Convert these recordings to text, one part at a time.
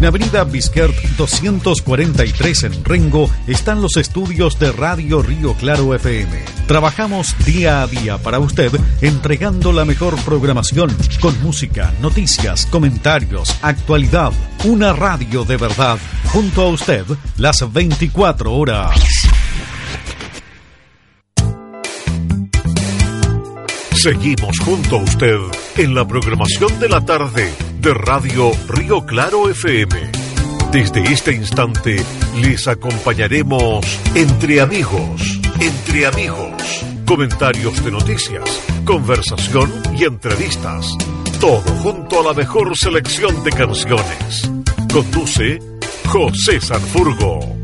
En Avenida Bisquert 243 en Rengo están los estudios de Radio Río Claro FM. Trabajamos día a día para usted entregando la mejor programación con música, noticias, comentarios, actualidad. Una radio de verdad junto a usted las 24 horas. Seguimos junto a usted en la programación de la tarde de Radio Río Claro FM. Desde este instante les acompañaremos entre amigos, entre amigos, comentarios de noticias, conversación y entrevistas. Todo junto a la mejor selección de canciones. Conduce José Sanfurgo.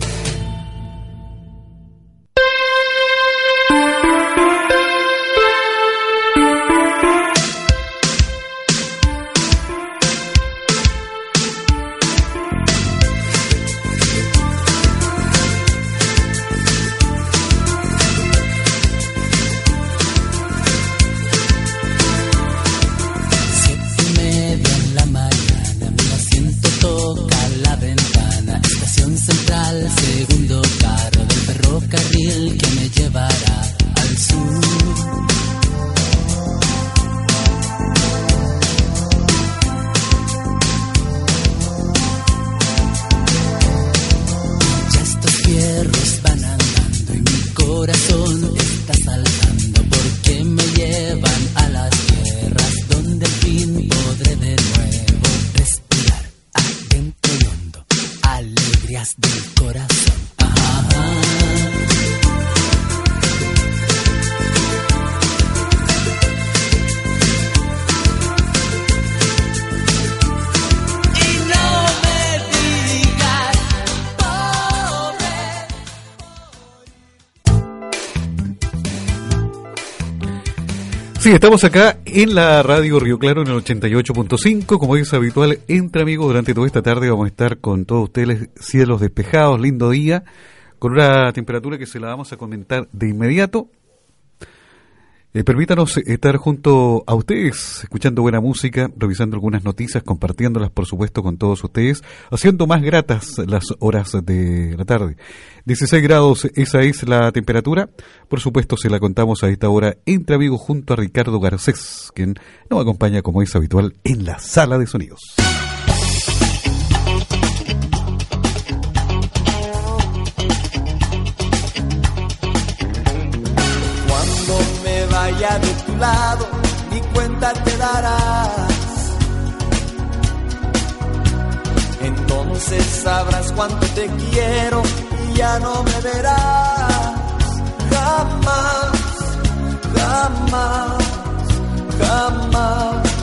Sí, estamos acá en la radio Río Claro en el 88.5. Como es habitual, entre amigos, durante toda esta tarde vamos a estar con todos ustedes, cielos despejados, lindo día, con una temperatura que se la vamos a comentar de inmediato. Eh, permítanos estar junto a ustedes, escuchando buena música, revisando algunas noticias, compartiéndolas, por supuesto, con todos ustedes, haciendo más gratas las horas de la tarde. 16 grados, esa es la temperatura. Por supuesto, se la contamos a esta hora entre amigos junto a Ricardo Garcés, quien nos acompaña, como es habitual, en la sala de sonidos. De tu lado, ni cuenta te darás. Entonces sabrás cuánto te quiero y ya no me verás. Jamás, jamás, jamás.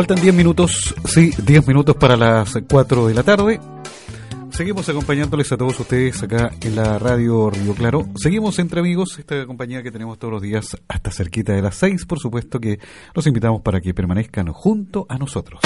Faltan 10 minutos, sí, 10 minutos para las 4 de la tarde. Seguimos acompañándoles a todos ustedes acá en la radio Río Claro. Seguimos entre amigos, esta compañía que tenemos todos los días hasta cerquita de las 6, por supuesto que los invitamos para que permanezcan junto a nosotros.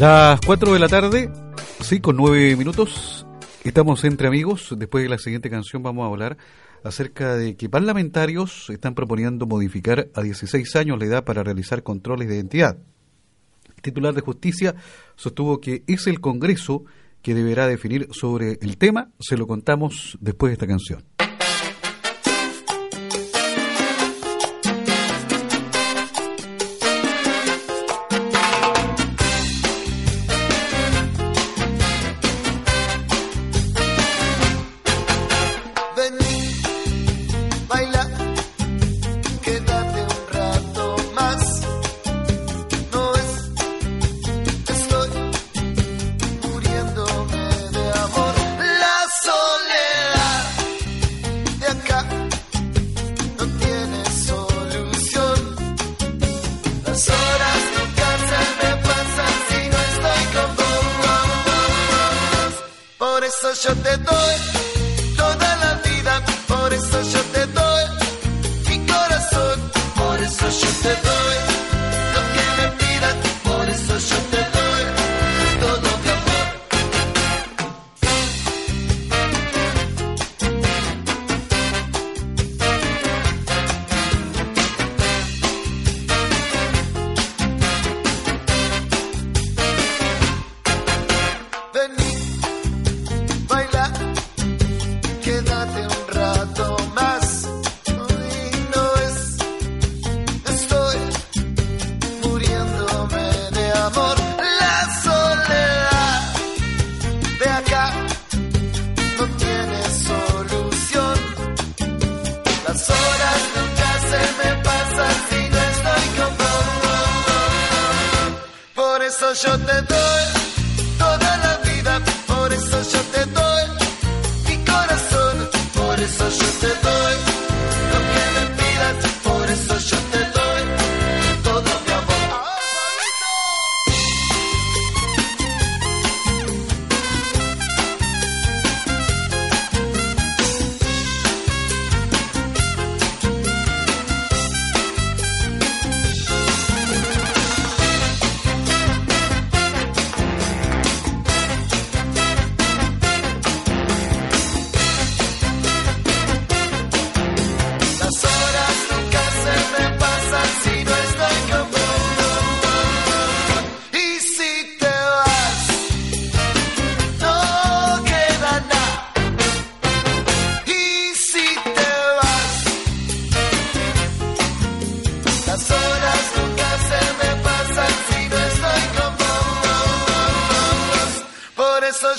Las 4 de la tarde, sí, con 9 minutos, estamos entre amigos. Después de la siguiente canción vamos a hablar acerca de que parlamentarios están proponiendo modificar a 16 años la edad para realizar controles de identidad. El titular de justicia sostuvo que es el Congreso que deberá definir sobre el tema. Se lo contamos después de esta canción.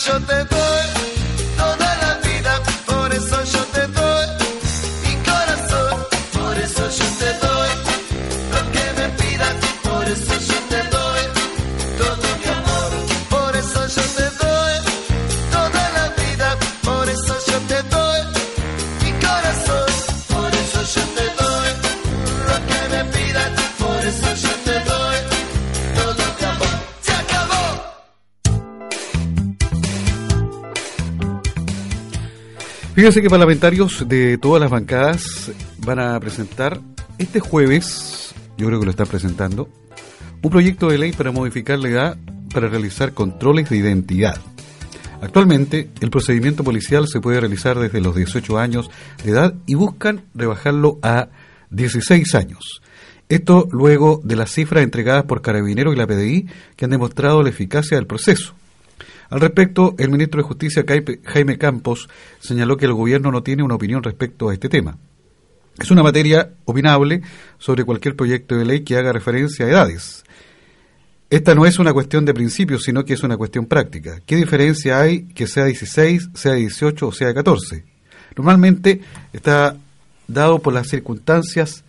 Yo te doy Fíjense que parlamentarios de todas las bancadas van a presentar este jueves, yo creo que lo están presentando, un proyecto de ley para modificar la edad para realizar controles de identidad. Actualmente, el procedimiento policial se puede realizar desde los 18 años de edad y buscan rebajarlo a 16 años. Esto luego de las cifras entregadas por Carabineros y la PDI que han demostrado la eficacia del proceso. Al respecto, el ministro de Justicia Jaime Campos señaló que el gobierno no tiene una opinión respecto a este tema. Es una materia opinable sobre cualquier proyecto de ley que haga referencia a edades. Esta no es una cuestión de principios, sino que es una cuestión práctica. ¿Qué diferencia hay que sea 16, sea 18 o sea 14? Normalmente está dado por las circunstancias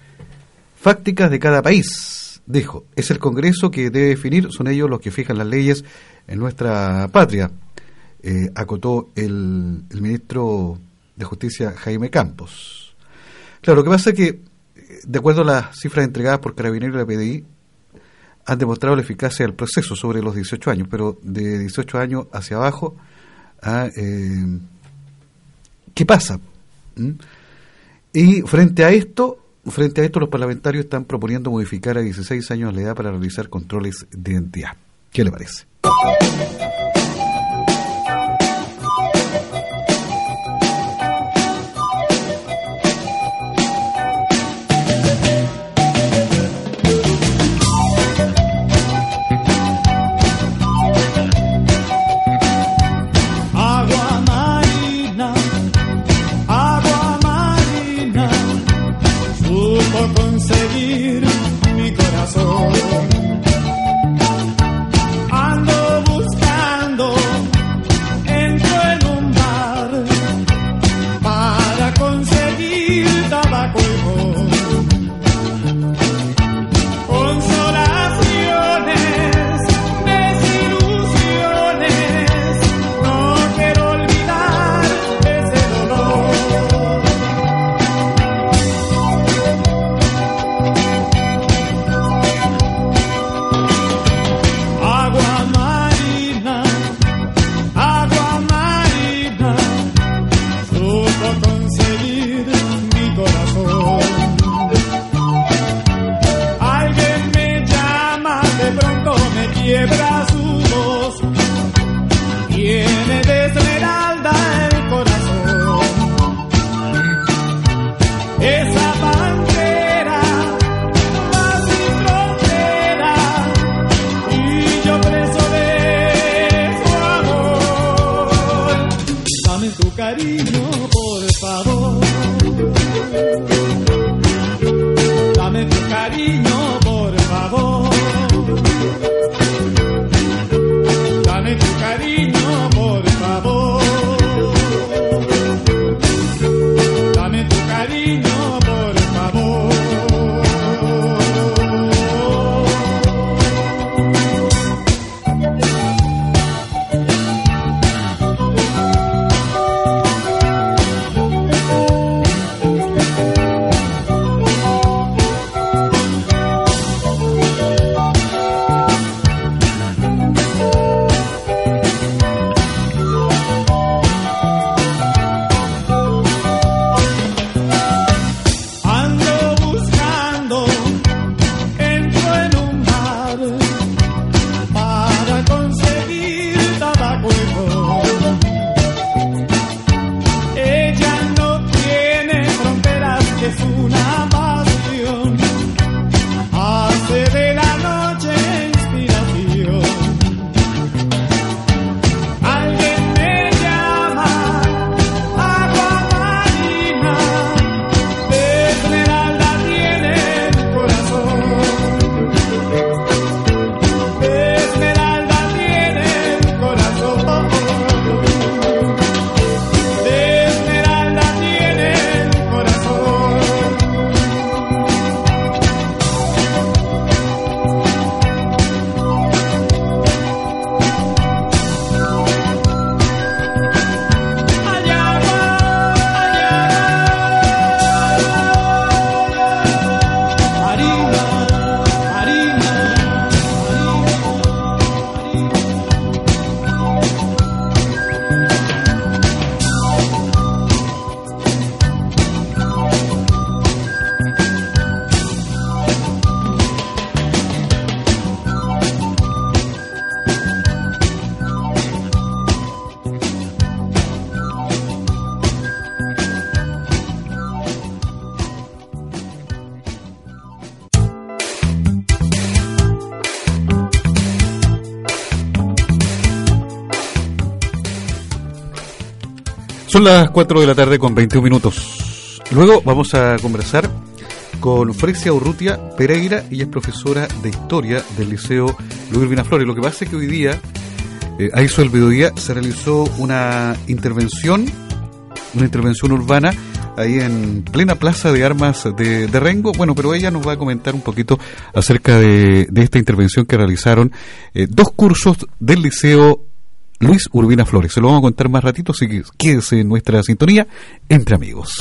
fácticas de cada país, dijo. Es el Congreso que debe definir, son ellos los que fijan las leyes en nuestra patria, eh, acotó el, ministro de Justicia Jaime Campos. Claro, lo que pasa es que, eh, de acuerdo a las cifras entregadas por Carabineros y la PDI, han demostrado la eficacia del proceso sobre los 18 años, pero de 18 años hacia abajo, ah, eh, ¿qué pasa? ¿Mm? Y frente a esto, frente a esto los parlamentarios están proponiendo modificar a 16 años la edad para realizar controles de identidad. ¿Qué le parece? Thank you. Las 4 de la tarde con 21 minutos. Luego vamos a conversar con Frecia Urrutia Pereira, ella es profesora de historia del Liceo Luis Urbina Flores. Lo que pasa es que hoy día, eh, a eso del mediodía, se realizó una intervención, una intervención urbana ahí en plena plaza de armas de, de Rengo. Bueno, pero ella nos va a comentar un poquito acerca de, de esta intervención que realizaron eh, dos cursos del Liceo Luis Urbina Flores. Se lo vamos a contar más ratito, así que quédese en nuestra sintonía entre amigos.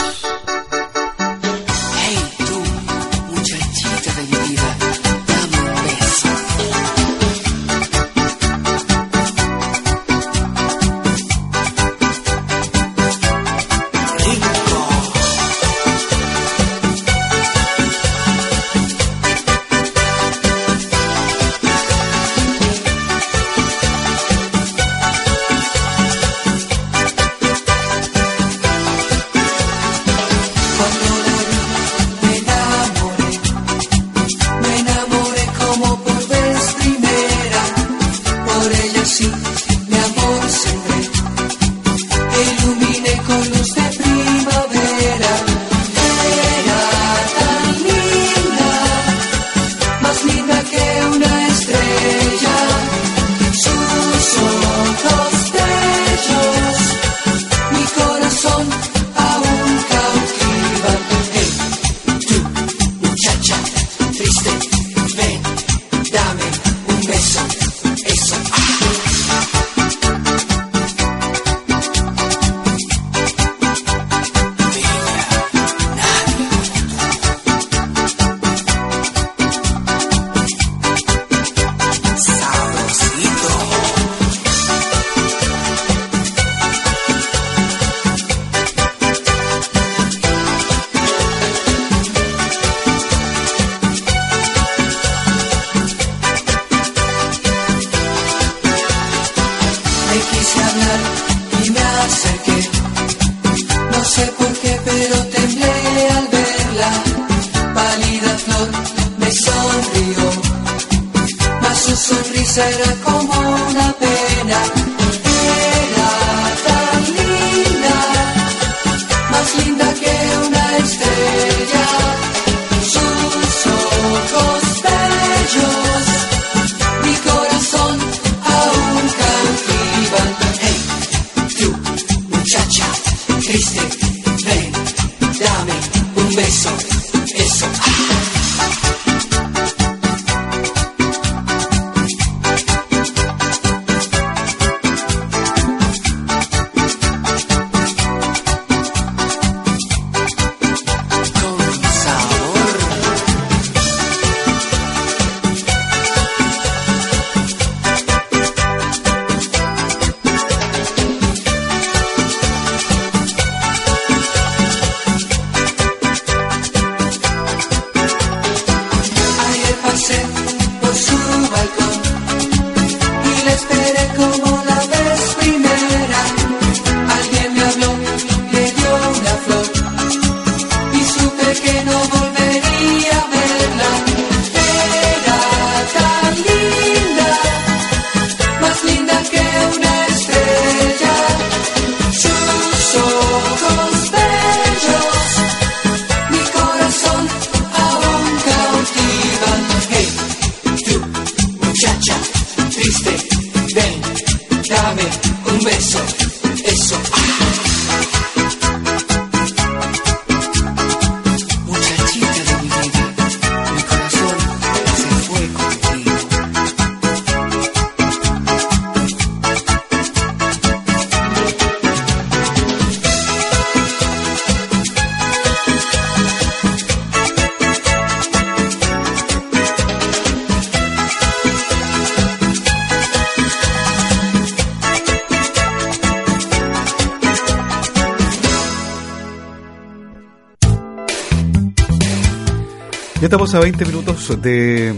Estamos a 20 minutos de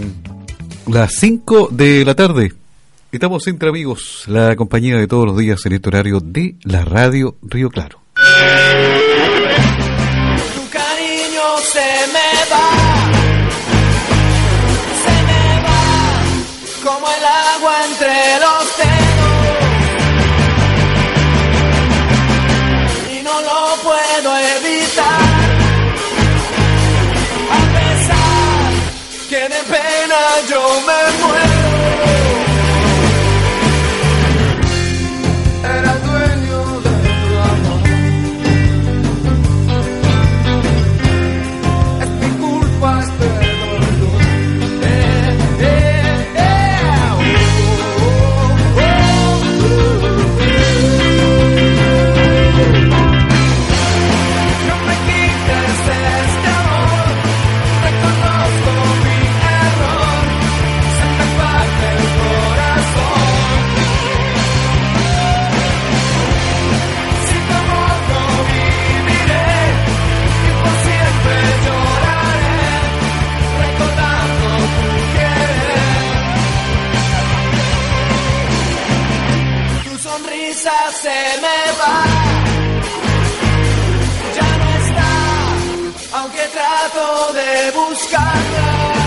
las 5 de la tarde. Estamos entre amigos, la compañía de todos los días en este horario de la radio Río Claro. Pena yo me muero. Buscarla.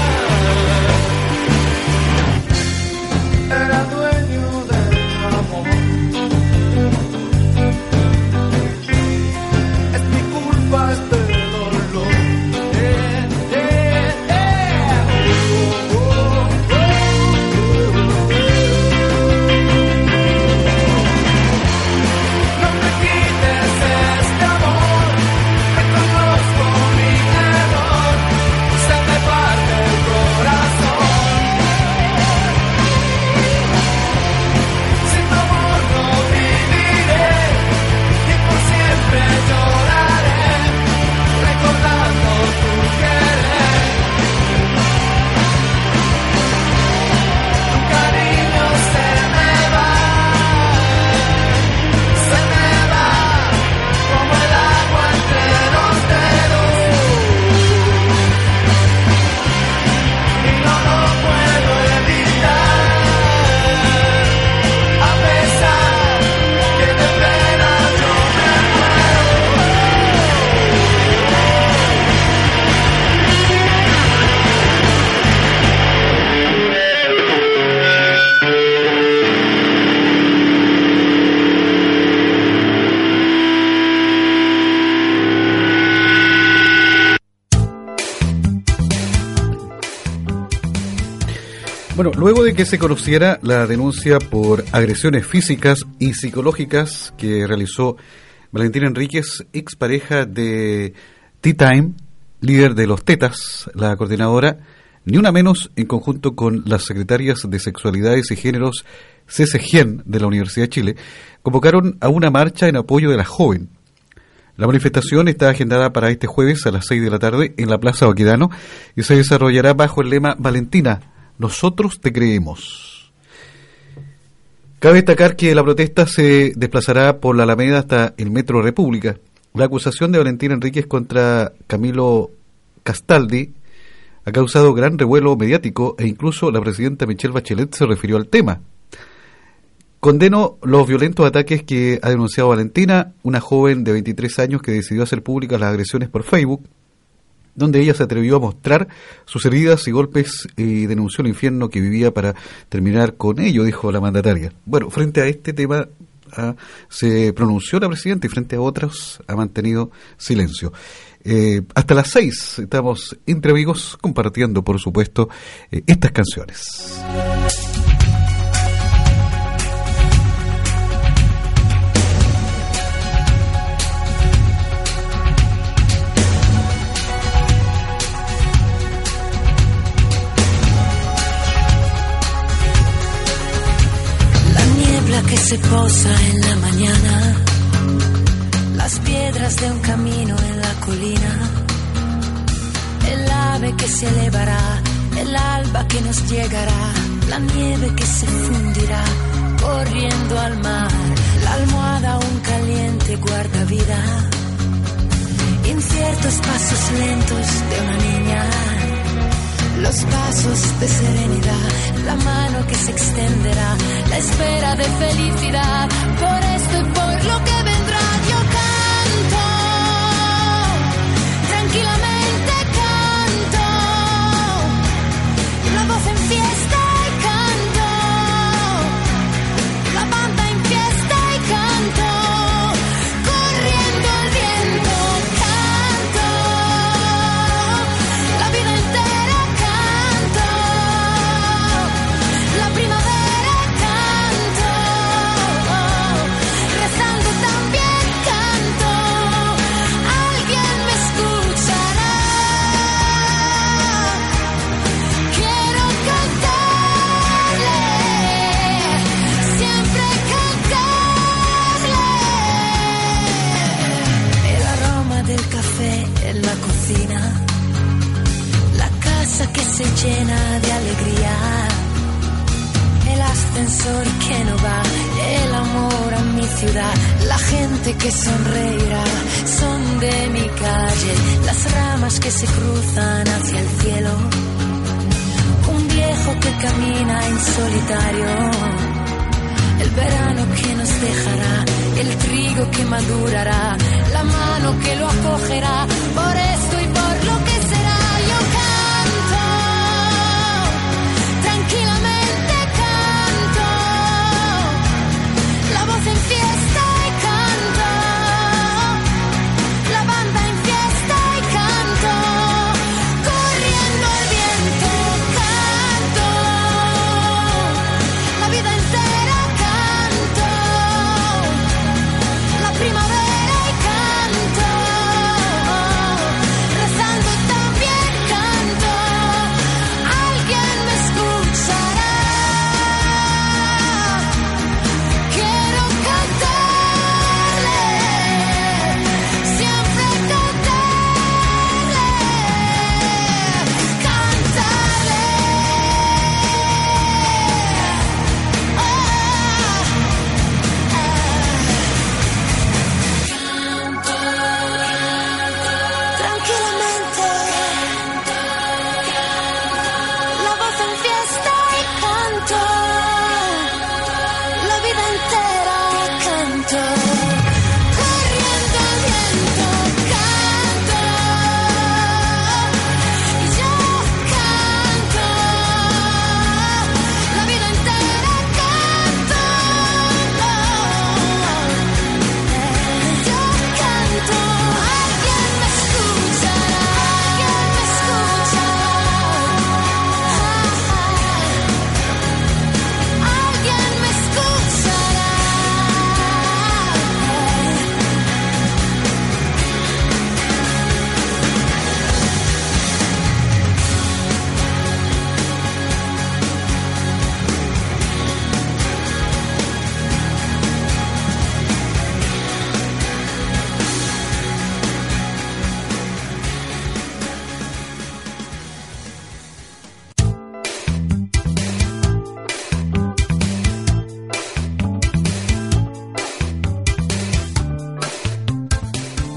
Luego de que se conociera la denuncia por agresiones físicas y psicológicas que realizó Valentina Enríquez, expareja de T-Time, líder de los Tetas, la coordinadora, ni una menos en conjunto con las secretarias de Sexualidades y Géneros CCGEN de la Universidad de Chile, convocaron a una marcha en apoyo de la joven. La manifestación está agendada para este jueves a las 6 de la tarde en la Plaza Baquedano y se desarrollará bajo el lema Valentina, nosotros te creemos. Cabe destacar que la protesta se desplazará por la Alameda hasta el Metro República. La acusación de Valentina Enríquez contra Camilo Castaldi ha causado gran revuelo mediático e incluso la presidenta Michelle Bachelet se refirió al tema. Condeno los violentos ataques que ha denunciado Valentina, una joven de 23 años que decidió hacer públicas las agresiones por Facebook, donde ella se atrevió a mostrar sus heridas y golpes y denunció el infierno que vivía para terminar con ello, dijo la mandataria. Bueno, frente a este tema ah, se pronunció la presidenta y frente a otros ha mantenido silencio. Eh, hasta las seis estamos entre amigos compartiendo, por supuesto, eh, estas canciones.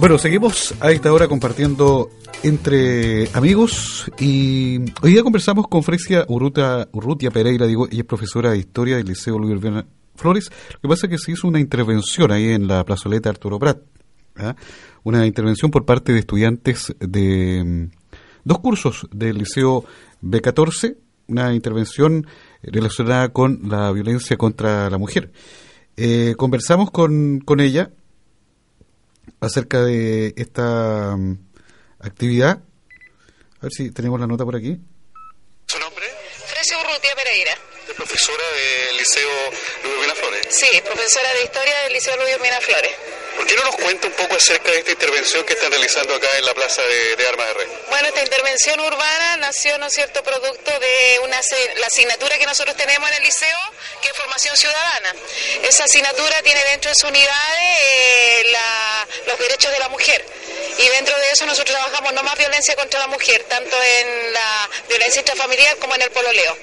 Bueno, seguimos a esta hora compartiendo entre amigos y hoy día conversamos con Frecia Urrutia, Urrutia Pereira, digo, es profesora de Historia del Liceo Luis Urbana Flores. Lo que pasa es que se hizo una intervención ahí en la plazoleta Arturo Prat, ¿ah? una intervención por parte de estudiantes de mm, dos cursos del Liceo B14, una intervención relacionada con la violencia contra la mujer. Eh, conversamos con, con ella acerca de esta mm, actividad. A ver si tenemos la nota por aquí. ¿Su nombre? Francia Urrutia Pereira. ¿Es profesora del Liceo Luis Mina Flores? Sí, profesora de Historia del Liceo Luis Mina Flores. ¿Por qué no nos cuenta un poco acerca de esta intervención que están realizando acá en la Plaza de, Armas de Rey? Bueno, esta intervención urbana nació, ¿no es cierto?, producto de una, la asignatura que nosotros tenemos en el liceo, que es formación ciudadana. Esa asignatura tiene dentro de su unidad eh, los derechos de la mujer. Y dentro de eso nosotros trabajamos no más violencia contra la mujer, tanto en la violencia intrafamiliar como en el pololeo.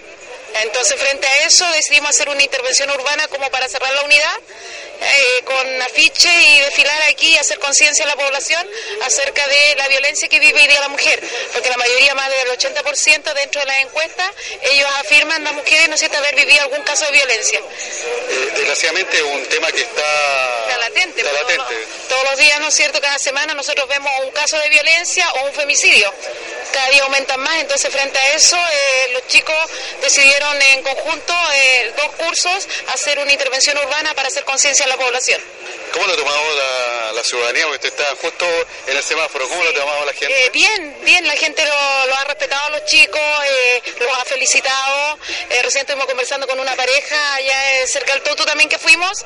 Entonces, frente a eso, decidimos hacer una intervención urbana como para cerrar la unidad, eh, con afiche y desfilar aquí y hacer conciencia a la población acerca de la violencia que vive hoy día la mujer. Porque la mayoría, más del 80% dentro de las encuestas, ellos afirman las mujeres, ¿no es cierto?, haber vivido algún caso de violencia. Eh, desgraciadamente es un tema que está, Está latente. está todos latente. los- Todos los días, ¿no es cierto? Cada semana nosotros vemos un caso de violencia o un femicidio. Cada día aumentan más, entonces frente a eso eh, los chicos decidieron en conjunto, dos cursos, hacer una intervención urbana para hacer conciencia a la población. ¿Cómo lo ha tomado la, la ciudadanía? Porque usted está justo en el semáforo. ¿Cómo lo ha tomado la gente? Eh, bien, bien, la gente lo, lo ha respetado a los chicos, eh, los ha felicitado. Eh, recién estuvimos conversando con una pareja allá eh, cerca del Toto también que fuimos.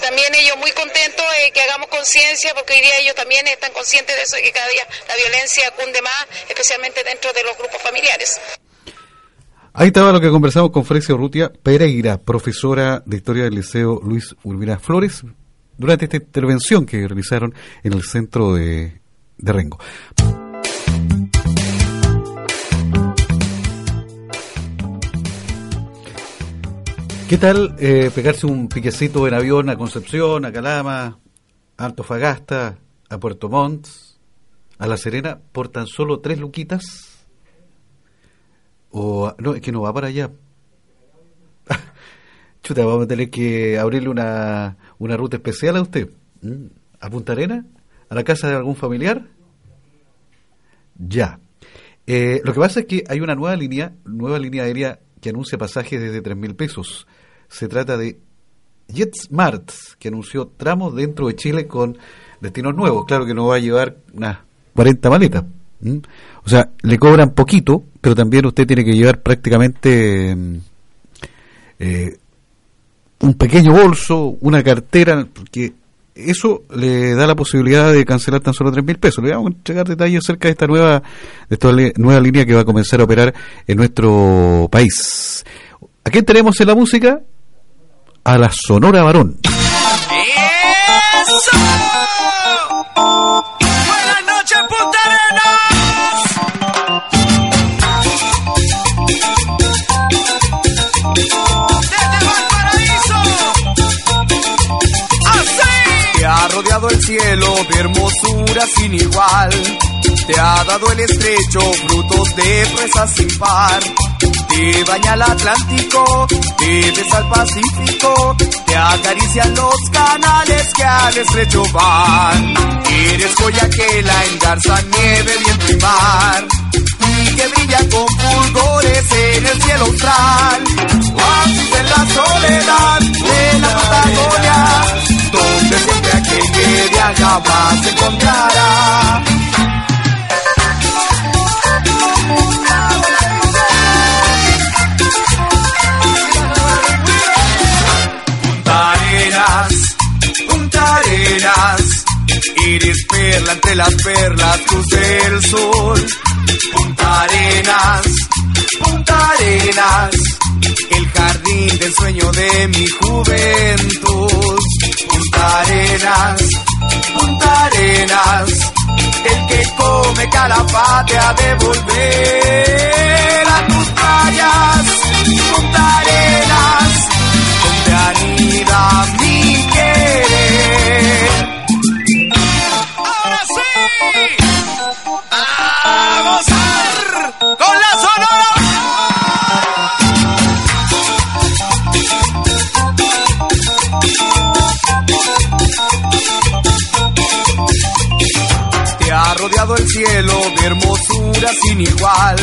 También ellos muy contentos que hagamos conciencia, porque hoy día ellos también están conscientes de eso, de que cada día la violencia cunde más, especialmente dentro de los grupos familiares. Ahí estaba lo que conversamos con Frecia Urrutia Pereira, profesora de Historia del Liceo Luis Urbina Flores, durante esta intervención que realizaron en el centro de, Rengo. ¿Qué tal eh, pegarse un piquecito en avión a Concepción, a Calama, a Antofagasta, a Puerto Montt, a La Serena, por tan solo tres luquitas? O, no, es que no va para allá. Chuta, vamos a tener que abrirle una, una ruta especial a usted. ¿Mm? ¿A Punta Arena? ¿A la casa de algún familiar? Ya. Eh, lo que pasa es que hay una nueva línea, nueva línea aérea que anuncia pasajes desde tres mil pesos. Se trata de JetSmart, que anunció tramos dentro de Chile con destinos nuevos. Claro que no va a llevar unas 40 maletas. ¿Mm? O sea, le cobran poquito, pero también usted tiene que llevar prácticamente mm, eh, un pequeño bolso, una cartera, porque eso le da la posibilidad de cancelar tan solo tres mil pesos. Le vamos a entregar detalles acerca de esta nueva, de esta nueva línea que va a comenzar a operar en nuestro país. ¿A quién tenemos en la música? A la Sonora Varón. Rodeado el cielo de hermosura sin igual. Te ha dado el estrecho frutos de presas sin par. Te baña el Atlántico, te besa el Pacífico, te acarician los canales que al estrecho van. Eres joya que la engarza nieve, viento y mar. Y que brilla con fulgores en el cielo austral. Oasis en la soledad de la Patagonia, donde siempre aquel que de allá se encontrará. Eres perla entre las perlas, luz del sol. Punta Arenas, Punta Arenas, el jardín del sueño de mi juventud. Punta Arenas, Punta Arenas, el que come calafate ha de volver a tus playas. Punta Arenas, donde rodeado el cielo de hermosura sin igual.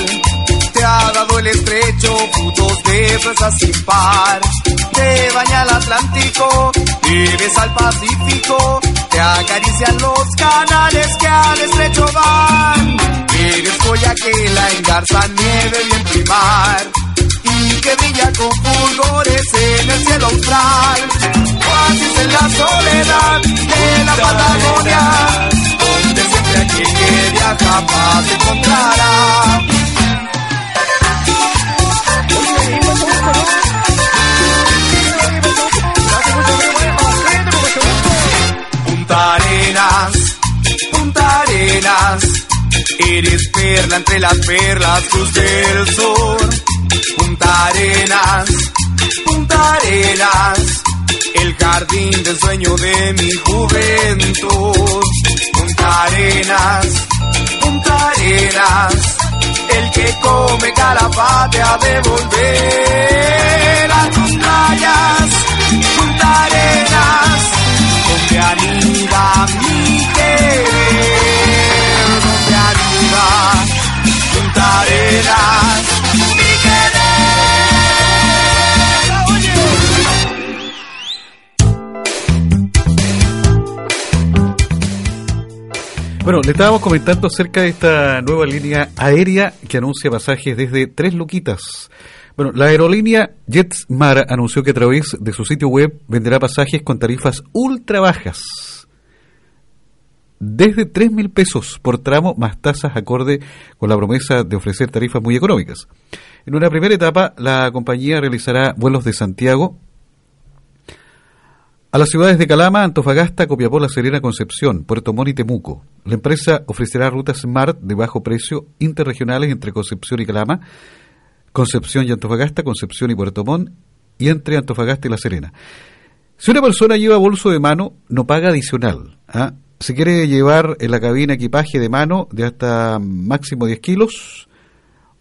Te ha dado el estrecho frutos de fresas sin par. Te baña el Atlántico, te besa el Pacífico. Te acarician los canales que al estrecho van. Eres joya que la engarza nieve, viento y mar. Y que brilla con fulgores en el cielo austral. Oasis en la soledad de la Patagonia la paz encontrará. Punta Arenas, Arenas, eres perla entre las perlas, cruz del sur. Punta Arenas, Punta Arenas, el jardín del sueño de mi juventud. Punta Arenas, Punta Arenas, el que come calafate ha de volver a tus playas. Punta Arenas, donde anida mi querer, donde anida Punta Arenas, Bueno, le estábamos comentando acerca de esta nueva línea aérea que anuncia pasajes desde Tres Luquitas. Bueno, la aerolínea JetSmart anunció que a través de su sitio web venderá pasajes con tarifas ultra bajas. Desde 3 mil pesos por tramo más tasas acorde con la promesa de ofrecer tarifas muy económicas. En una primera etapa, la compañía realizará vuelos de Santiago, a las ciudades de Calama, Antofagasta, Copiapó, La Serena, Concepción, Puerto Montt y Temuco. La empresa ofrecerá rutas Smart de bajo precio interregionales entre Concepción y Calama, Concepción y Antofagasta, Concepción y Puerto Montt y entre Antofagasta y La Serena. Si una persona lleva bolso de mano, no paga adicional. ¿ah? Si quiere llevar en la cabina equipaje de mano de hasta máximo 10 kilos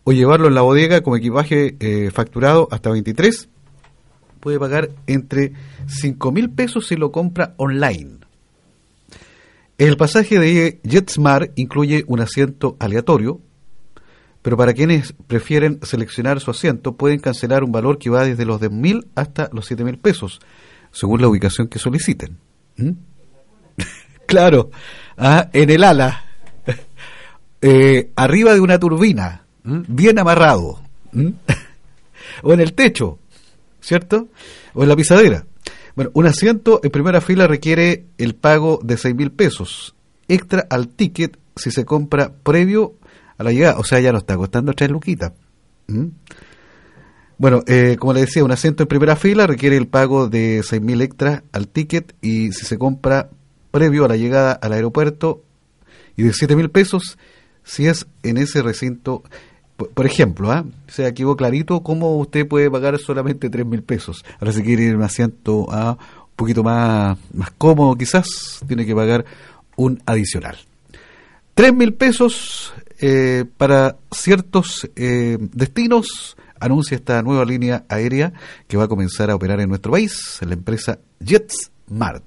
o llevarlo en la bodega como equipaje eh, facturado hasta 23, puede pagar entre 5 mil pesos si lo compra online. El pasaje de JetSmart incluye un asiento aleatorio, pero para quienes prefieren seleccionar su asiento pueden cancelar un valor que va desde los 10 mil hasta los 7 mil pesos, según la ubicación que soliciten. ¿Mm? claro, ah, en el ala, eh, arriba de una turbina, ¿Mm? bien amarrado, ¿Mm? o en el techo, ¿cierto? O en la pisadera. Bueno, un asiento en primera fila requiere el pago de 6 mil pesos, extra al ticket si se compra previo a la llegada, o sea, ya no está costando 3 luquitas. ¿Mm? Bueno, eh, como le decía, un asiento en primera fila requiere el pago de 6 mil extra al ticket y si se compra previo a la llegada al aeropuerto y de 7 mil pesos si es en ese recinto por, ejemplo, ¿ah? o sea, veo clarito cómo usted puede pagar solamente 3 mil pesos. Ahora si quiere ir a un asiento ¿ah? un poquito más, más cómodo quizás, tiene que pagar un adicional. 3 mil pesos eh, para ciertos eh, destinos, anuncia esta nueva línea aérea que va a comenzar a operar en nuestro país, la empresa JetSmart.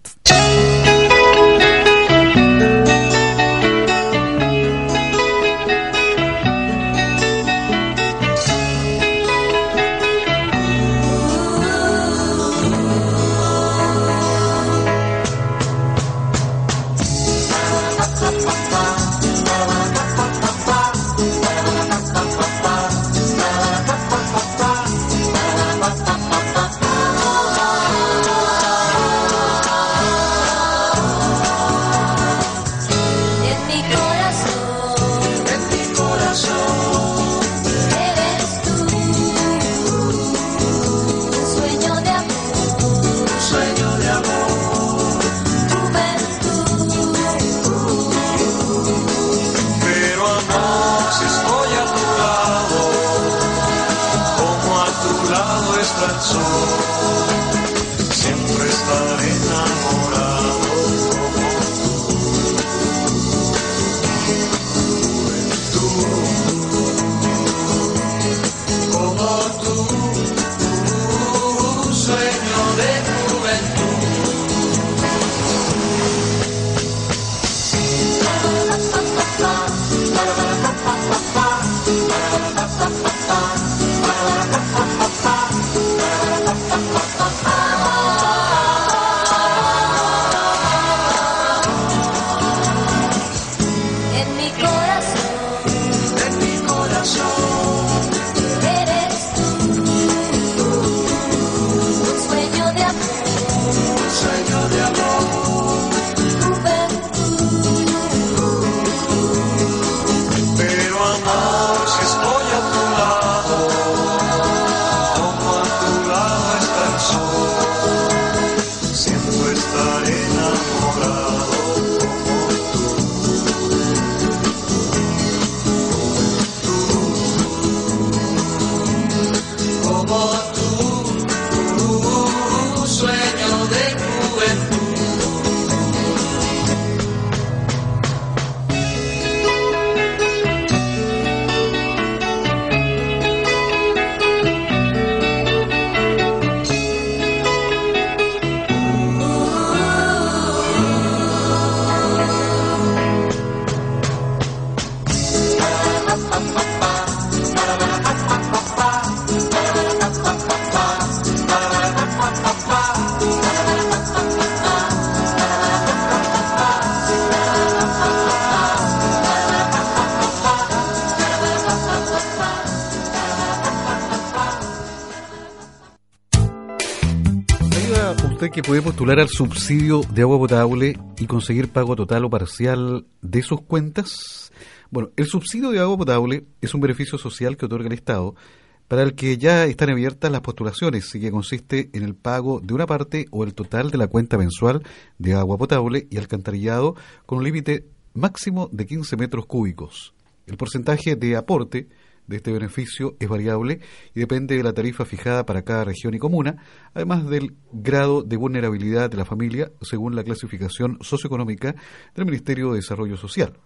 Postular al subsidio de agua potable y conseguir pago total o parcial de sus cuentas? Bueno, el subsidio de agua potable es un beneficio social que otorga el Estado para el que ya están abiertas las postulaciones y que consiste en el pago de una parte o el total de la cuenta mensual de agua potable y alcantarillado con un límite máximo de 15 metros cúbicos. El porcentaje de aporte de este beneficio es variable y depende de la tarifa fijada para cada región y comuna, además del grado de vulnerabilidad de la familia según la clasificación socioeconómica del Ministerio de Desarrollo Social.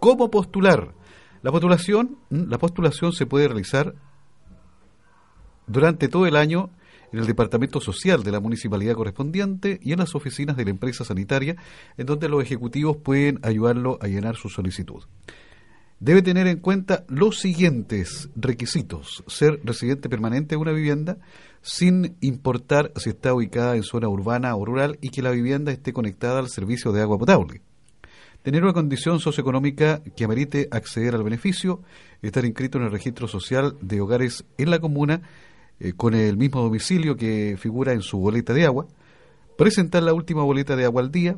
¿Cómo postular? La postulación, la postulación se puede realizar durante todo el año en el departamento social de la municipalidad correspondiente y en las oficinas de la empresa sanitaria, en donde los ejecutivos pueden ayudarlo a llenar su solicitud debe tener en cuenta los siguientes requisitos. Ser residente permanente de una vivienda, sin importar si está ubicada en zona urbana o rural y que la vivienda esté conectada al servicio de agua potable. Tener una condición socioeconómica que amerite acceder al beneficio, estar inscrito en el registro social de hogares en la comuna eh, con el mismo domicilio que figura en su boleta de agua, presentar la última boleta de agua al día,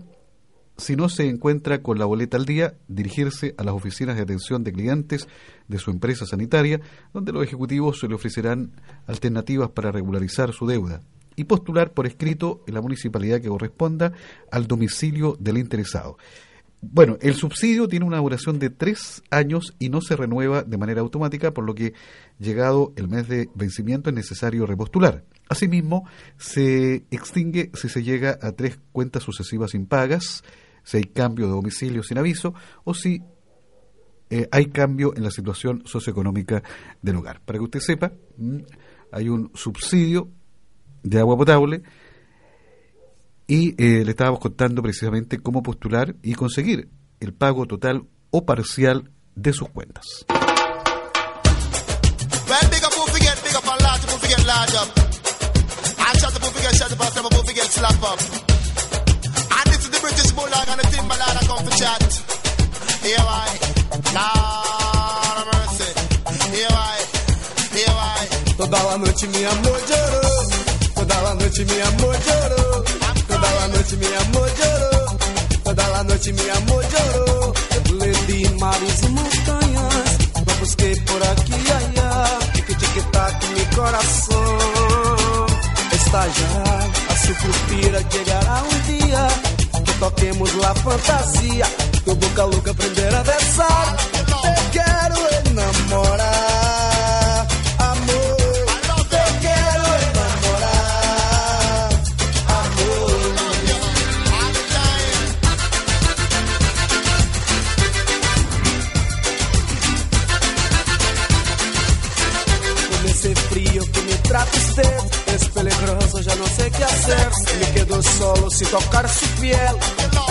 si no se encuentra con la boleta al día, dirigirse a las oficinas de atención de clientes de su empresa sanitaria, donde los ejecutivos se le ofrecerán alternativas para regularizar su deuda y postular por escrito en la municipalidad que corresponda al domicilio del interesado. Bueno, el subsidio tiene una duración de tres años y no se renueva de manera automática, por lo que llegado el mes de vencimiento es necesario repostular. Asimismo, se extingue si se llega a tres cuentas sucesivas impagas, si hay cambio de domicilio sin aviso o si eh, hay cambio en la situación socioeconómica del hogar. Para que usted sepa, mm, hay un subsidio de agua potable y eh, le estábamos contando precisamente cómo postular y conseguir el pago total o parcial de sus cuentas. British bulldog and the Timberland I come to chat. Here I, Lord of mercy. Here I, here I. Toda noite mi amor llorou. Toda noite mi amor llorou. Toda noite mi amor llorou. Toda noite mi amor llorou. Eu de mares e montanhas. Não busquei por aqui, ai, ai. Tic, tic, tac, meu coração. Está já a sucupira chegará dia toquemos la fantasia. Eu boca louca aprender a dançar. Te quero enamorar, amor. Te quero enamorar, amor. Con ese frío que me trata usted peligroso, ya no sé qué hacer. Me quedo solo sin tocar su piel.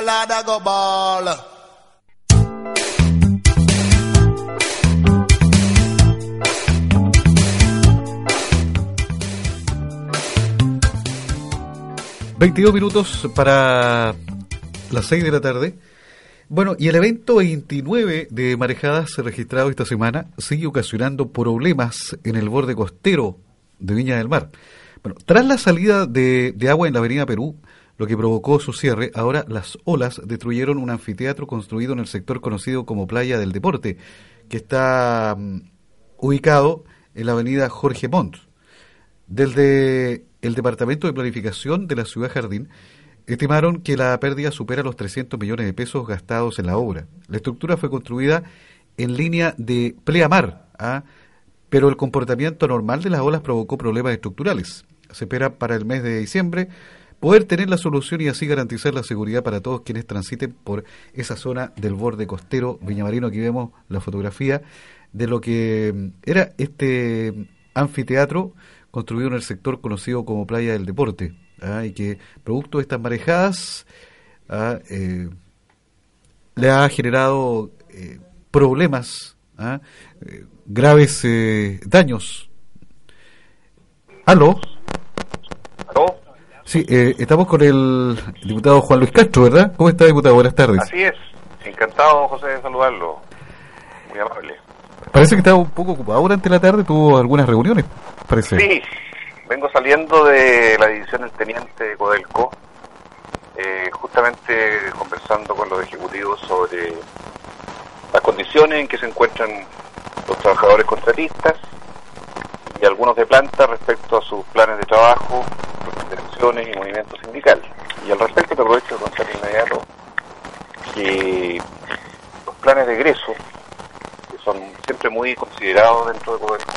balada go ball. Veintidós minutos para las seis de la tarde. Bueno, y el evento 29 de marejadas registrado esta semana sigue ocasionando problemas en el borde costero de Viña del Mar. Bueno, tras la salida de, de agua en la Avenida Perú, lo que provocó su cierre. Ahora las olas destruyeron un anfiteatro construido en el sector conocido como Playa del Deporte, que está mm, ubicado en la avenida Jorge Montt. Desde el Departamento de Planificación de la Ciudad Jardín estimaron que la pérdida supera los 300 millones de pesos gastados en la obra. La estructura fue construida en línea de pleamar, ¿ah? pero el comportamiento normal de las olas provocó problemas estructurales. Se espera para el mes de diciembre poder tener la solución y así garantizar la seguridad para todos quienes transiten por esa zona del borde costero viñamarino. Aquí vemos la fotografía de lo que mm, era este anfiteatro construido en el sector conocido como Playa del Deporte, ¿ah? y que producto de estas marejadas ¿ah? eh, le ha generado eh, problemas, ¿ah? eh, graves daños. ¿Aló? Sí, eh, estamos con el diputado Juan Luis Castro, ¿verdad? ¿Cómo está, diputado? Buenas tardes. Así es. Encantado, José, de saludarlo. Muy amable. Parece que estaba un poco ocupado durante la tarde, tuvo algunas reuniones, parece. Sí, vengo saliendo de la división del teniente de Codelco, eh, justamente conversando con los ejecutivos sobre las condiciones en que se encuentran los trabajadores contratistas y algunos de planta respecto a sus planes de trabajo, representaciones y movimientos sindicales. Y al respecto te aprovecho de contar inmediato que los planes de egreso, que son siempre muy considerados dentro de Codelco,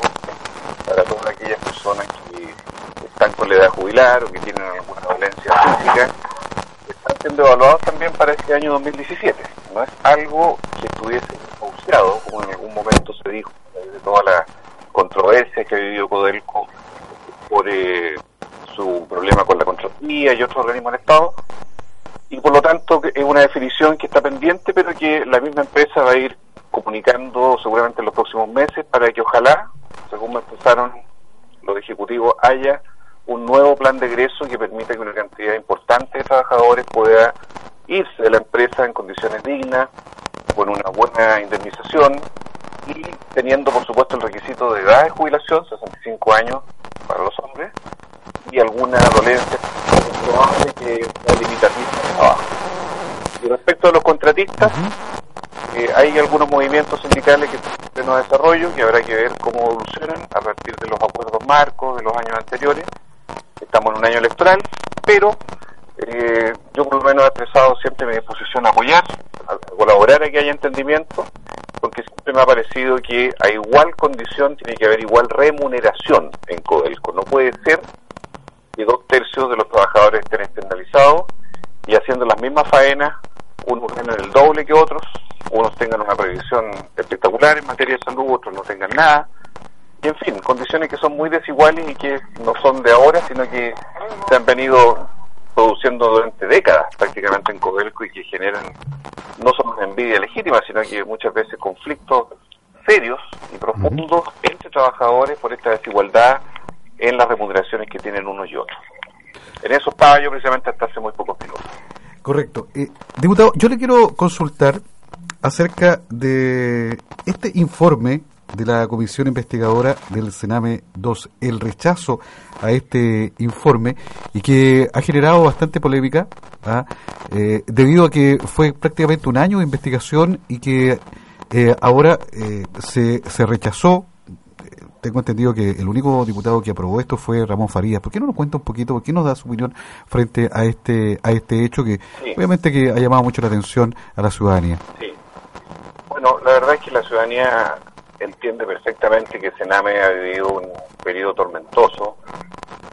para todas aquellas personas que están con la edad jubilar o que tienen alguna dolencia física, están siendo evaluados también para este año 2017. No es algo que estuviese negociado, como en algún momento se dijo, de toda la controversia que ha vivido Codelco por eh, su problema con la contratía y otros organismos del Estado. Y por lo tanto es una definición que está pendiente, pero que la misma empresa va a ir comunicando seguramente en los próximos meses para que ojalá, según me expresaron los ejecutivos, haya un nuevo plan de egreso que permita que una cantidad importante de trabajadores pueda irse de la empresa en condiciones dignas, con una buena indemnización y teniendo por supuesto el requisito de edad de jubilación, 65 años para los hombres, y alguna dolencia probable que sea limitativa de trabajo. Y respecto a los contratistas, eh, hay algunos movimientos sindicales que están en pleno desarrollo, que habrá que ver cómo evolucionan a partir de los acuerdos marcos de los años anteriores. Estamos en un año electoral, pero eh, yo por lo menos he expresado siempre mi disposición a apoyar, a, a colaborar a que haya entendimiento, porque siempre me ha parecido que a tiene que haber igual remuneración en Codelco. No puede ser que dos tercios de los trabajadores estén externalizados y haciendo las mismas faenas, unos ganen el doble que otros, unos tengan una previsión espectacular en materia de salud, otros no tengan nada. Y en fin, condiciones que son muy desiguales y que no son de ahora, sino que se han venido produciendo durante décadas prácticamente en Codelco y que generan no solo envidia legítima, sino que muchas veces conflictos serios y profundos entre trabajadores por esta desigualdad en las remuneraciones que tienen unos y otros. En eso yo precisamente hasta hace muy pocos minutos. Correcto. Eh, diputado, yo le quiero consultar acerca de este informe de la Comisión Investigadora del Sename 2, el rechazo a este informe y que ha generado bastante polémica ¿ah? eh, debido a que fue prácticamente un año de investigación y que eh, ahora eh, se, se rechazó. Tengo entendido que el único diputado que aprobó esto fue Ramón Farías. ¿Por qué no nos cuenta un poquito, por qué nos da su opinión frente a este a este hecho que Sí. obviamente que ha llamado mucho la atención a la ciudadanía? Sí. Bueno, la verdad es que la ciudadanía entiende perfectamente que Sename ha vivido un periodo tormentoso.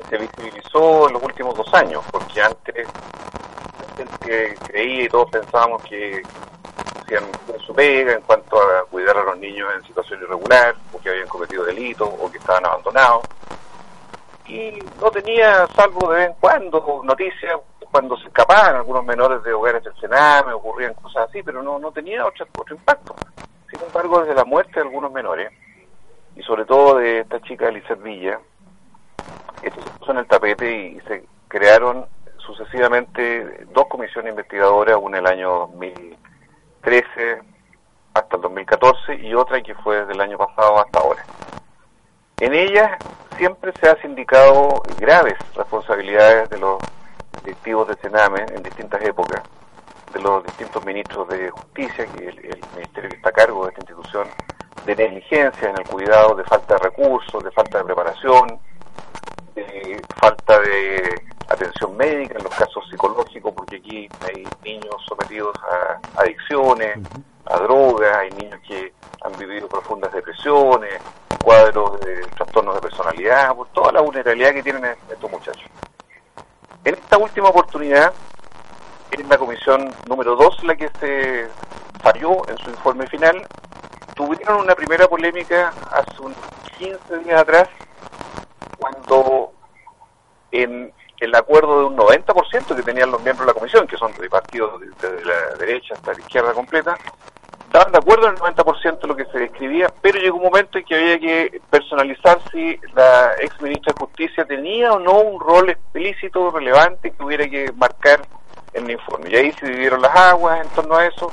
Se visibilizó en los últimos dos años, porque antes gente creía y todos pensábamos que hacían su pega en cuanto a cuidar a los niños en situación irregular, o que habían cometido delitos, o que estaban abandonados. Y no tenía, salvo de vez en cuando, noticias cuando se escapaban algunos menores de hogares del Sename, ocurrían cosas así, pero no, no tenía otro, otro impacto. Sin embargo, desde la muerte de algunos menores, y sobre todo de esta chica Elizabeth Villa, esto se puso en el tapete y se crearon sucesivamente dos comisiones investigadoras, una el año 2013 hasta el 2014 y otra que fue desde el año pasado hasta ahora. En ellas siempre se ha sindicado graves responsabilidades de los directivos de Sename en distintas épocas, de los distintos ministros de justicia, que el, el ministerio que está a cargo de esta institución, de negligencia en el cuidado, de falta de recursos, de falta de preparación, de falta de atención médica en los casos psicológicos, porque aquí hay niños sometidos a adicciones, a drogas, hay niños que han vivido profundas depresiones, cuadros de trastornos de personalidad, por toda la vulnerabilidad que tienen estos muchachos. En esta última oportunidad, es la comisión número 2 la que se falló en su informe final. Tuvieron una primera polémica hace unos 15 días atrás, cuando en el acuerdo de un 90% que tenían los miembros de la comisión, que son de partidos desde la derecha hasta la izquierda completa, estaban de acuerdo en el 90% de lo que se describía, pero llegó un momento en que había que personalizar si la ex ministra de Justicia tenía o no un rol explícito, relevante, que hubiera que marcar en el informe. Y ahí se dividieron las aguas en torno a eso,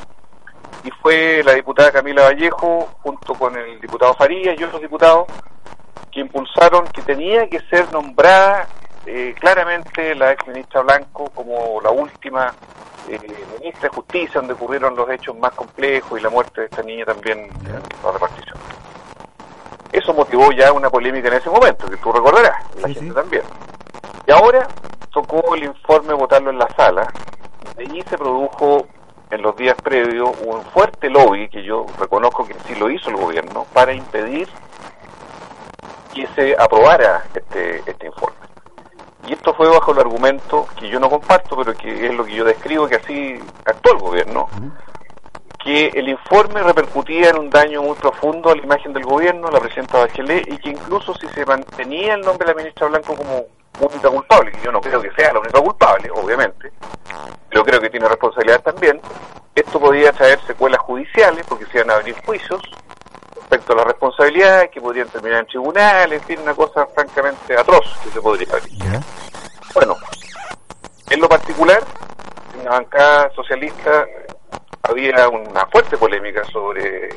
y fue la diputada Camila Vallejo, junto con el diputado Farías y otros diputados, que impulsaron que tenía que ser nombrada eh, claramente la ex ministra Blanco como la última eh, ministra de Justicia, donde ocurrieron los hechos más complejos y la muerte de esta niña también en la repartición. Eso motivó ya una polémica en ese momento, que tú recordarás, y la gente también. Y ahora tocó el informe votarlo en la sala, y allí se produjo en los días previos un fuerte lobby, que yo reconozco que sí lo hizo el gobierno, para impedir que se aprobara este, este informe. Y esto fue bajo el argumento que yo no comparto, pero que es lo que yo describo, que así actuó el gobierno, que el informe repercutía en un daño muy profundo a la imagen del gobierno, la presidenta Bachelet, y que incluso si se mantenía el nombre de la ministra Blanco como única culpable, que yo no creo que sea la única culpable, obviamente, pero creo que tiene responsabilidad también, esto podía traer secuelas judiciales, porque se iban a abrir juicios respecto a la responsabilidad, que podrían terminar en tribunales, en fin, una cosa francamente atroz que se podría abrir. Bueno, en lo particular, en la bancada socialista había una fuerte polémica sobre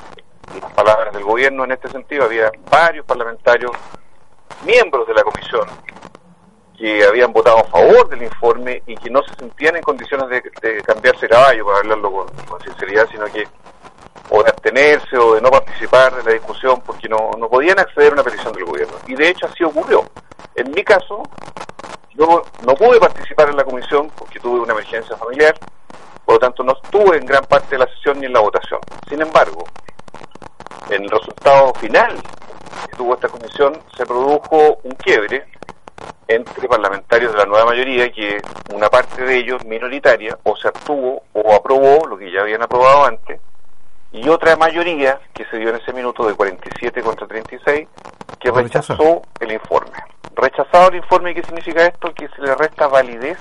las palabras del gobierno en este sentido. Había varios parlamentarios, miembros de la comisión, que habían votado a favor del informe y que no se sentían en condiciones de, de cambiarse caballo, para hablarlo con, con sinceridad, sino que o de abstenerse o de no participar en la discusión porque no, no podían acceder a una petición del gobierno. Y de hecho así ocurrió. En mi caso, yo no pude participar en la comisión porque tuve una emergencia familiar, por lo tanto no estuve en gran parte de la sesión ni en la votación. Sin embargo, en el resultado final que tuvo esta comisión se produjo un quiebre entre parlamentarios de la nueva mayoría que una parte de ellos minoritaria o se abstuvo o aprobó lo que ya habían aprobado antes y otra mayoría que se dio en ese minuto de 47 contra 36 que rechazó el informe. Rechazado el informe, ¿qué significa esto? Que se le resta validez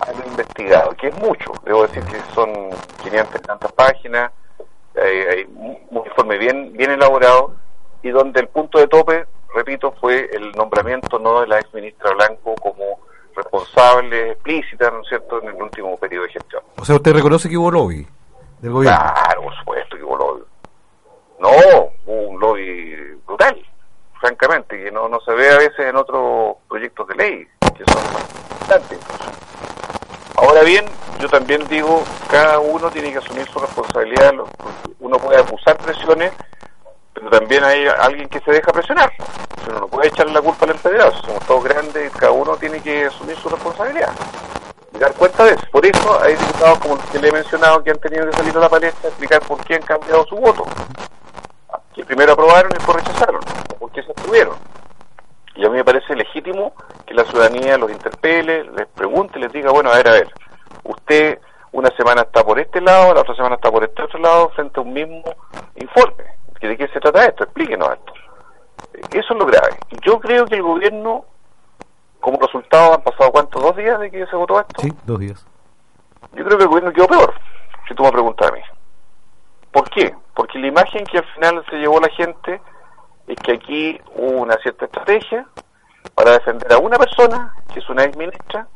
a lo investigado, que es mucho. Debo decir que son 500 y tantas páginas, eh, hay un informe bien, bien elaborado y donde el punto de tope, repito, fue el nombramiento no de la ex ministra Blanco como responsable explícita, ¿no es cierto?, en el último periodo de gestión. O sea, usted reconoce que hubo lobby Claro, por supuesto que hubo lobby. No, un lobby brutal, francamente, que no, no se ve a veces en otros proyectos de ley, que son bastante. Ahora bien, yo también digo, cada uno tiene que asumir su responsabilidad, lo- uno puede acusar presiones, pero también hay alguien que se deja presionar. Uno no puede echarle la culpa al empedrado, somos todos grandes, cada uno tiene que asumir su responsabilidad dar cuenta de eso. Por eso hay diputados como los que le he mencionado que han tenido que salir a la palestra a explicar por qué han cambiado su voto. Que primero aprobaron y después rechazaron, por qué se abstuvieron. Y a mí me parece legítimo que la ciudadanía los interpele, les pregunte, les diga, bueno, a ver, a ver, usted una semana está por este lado, la otra semana está por este otro lado, frente a un mismo informe. ¿De qué se trata esto? Explíquenos esto. Eso es lo grave. Yo creo que el gobierno, como resultado, han pasado cuántos, dos días de que se votó esto. Sí, dos días. Yo creo que el gobierno quedó peor, si tú me preguntas a mí. ¿Por qué? Porque la imagen que al final se llevó la gente es que aquí hubo una cierta estrategia para defender a una persona, que es una ex ministra,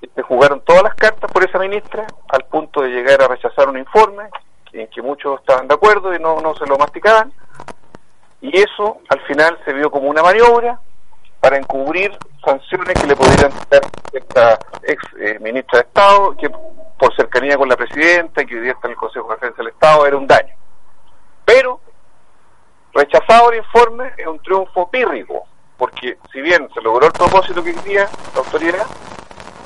y se jugaron todas las cartas por esa ministra, al punto de llegar a rechazar un informe en que muchos estaban de acuerdo y no, no se lo masticaban. Y eso al final se vio como una maniobra para encubrir sanciones que le pudieran dar esta ex eh, ministra de Estado, que por cercanía con la presidenta, que hoy está en el Consejo de Defensa del Estado, era un daño. Pero, rechazado el informe, es un triunfo pírrico, porque si bien se logró el propósito que quería la autoridad,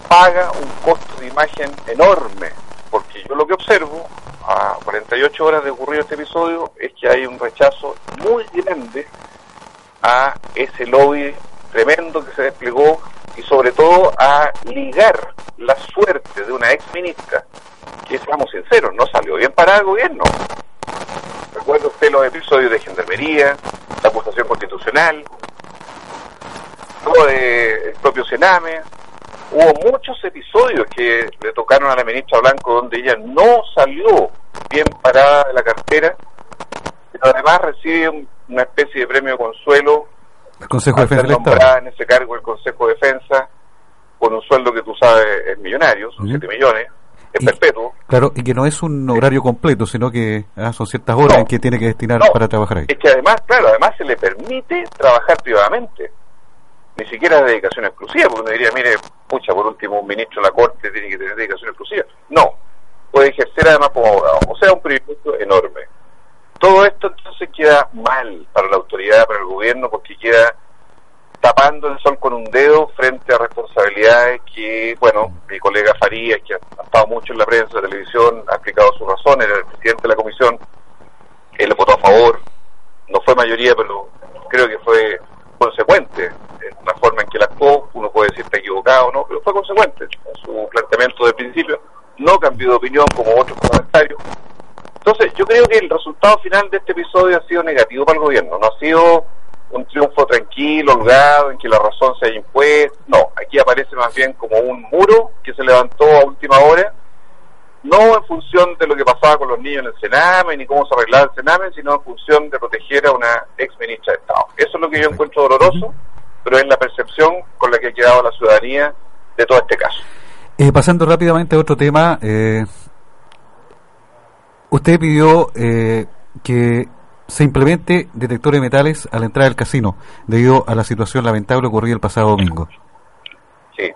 paga un costo de imagen enorme, porque yo lo que observo a 48 horas de ocurrir este episodio es que hay un rechazo muy grande a ese lobby tremendo que se desplegó y sobre todo a ligar la suerte de una ex ministra que seamos sinceros, no salió bien para el gobierno. Recuerda usted los episodios de gendarmería, la acusación constitucional, luego del propio Sename, hubo muchos episodios que le tocaron a la ministra Blanco donde ella no salió bien parada de la cartera, pero además recibe un- una especie de premio de consuelo El Consejo de ser Defensa del nombrada en ese cargo del Consejo de Defensa con un sueldo que tú sabes es millonario, son Ujú. 7 millones, es Y- perpetuo. Claro, y que no es un horario completo, sino que ah, son ciertas horas No. en que tiene que destinar No. para trabajar ahí. Es que además, claro, además se le permite trabajar privadamente. Ni siquiera es dedicación exclusiva, porque uno diría, mire, pucha, por último, un ministro de la Corte tiene que tener dedicación exclusiva. No, puede ejercer además como abogado. O sea, un privilegio enorme. Todo esto entonces queda mal para la autoridad, para el gobierno, porque queda tapando el sol con un dedo frente a responsabilidades que, bueno, mi colega Farías, que ha estado mucho en la prensa, de televisión, ha explicado sus razones, era el presidente de la comisión, él votó a favor, no fue mayoría, pero creo que fue consecuente en la forma en que él actuó, uno puede decir está equivocado o no, pero fue consecuente en su planteamiento de principio, no cambió de opinión como otros parlamentarios. Entonces, yo creo que el resultado final de este episodio ha sido negativo para el gobierno, no ha sido un triunfo tranquilo, holgado, en que la razón se haya impuesto, no, aquí aparece más bien como un muro que se levantó a última hora, no en función de lo que pasaba con los niños en el Sename, ni cómo se arreglaba el Sename, sino en función de proteger a una ex ministra de Estado. Eso es lo que yo encuentro doloroso, pero es la percepción con la que ha quedado la ciudadanía de todo este caso. Eh, pasando rápidamente a otro tema, eh, usted pidió eh, que se implemente detectores de metales a la entrada del casino, debido a la situación lamentable ocurrida el pasado domingo. Sí,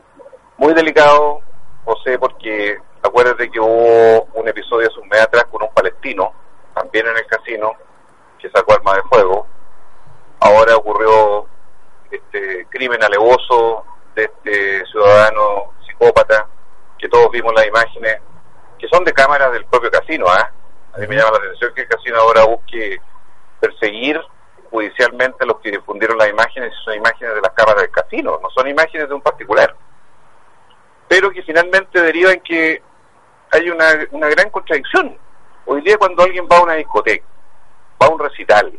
muy delicado, José, porque acuérdate que hubo un episodio hace un mes atrás con un palestino, también en el casino, que sacó arma de fuego. Ahora ocurrió este crimen alevoso de este ciudadano psicópata, que todos vimos las imágenes, que son de cámaras del propio casino, ¿ah? A mí me llama la atención que casino ahora busque perseguir judicialmente a los que difundieron las imágenes, son imágenes de las cámaras del casino, no son imágenes de un particular. Pero que finalmente deriva en que hay una, una gran contradicción. Hoy día cuando alguien va a una discoteca, va a un recital,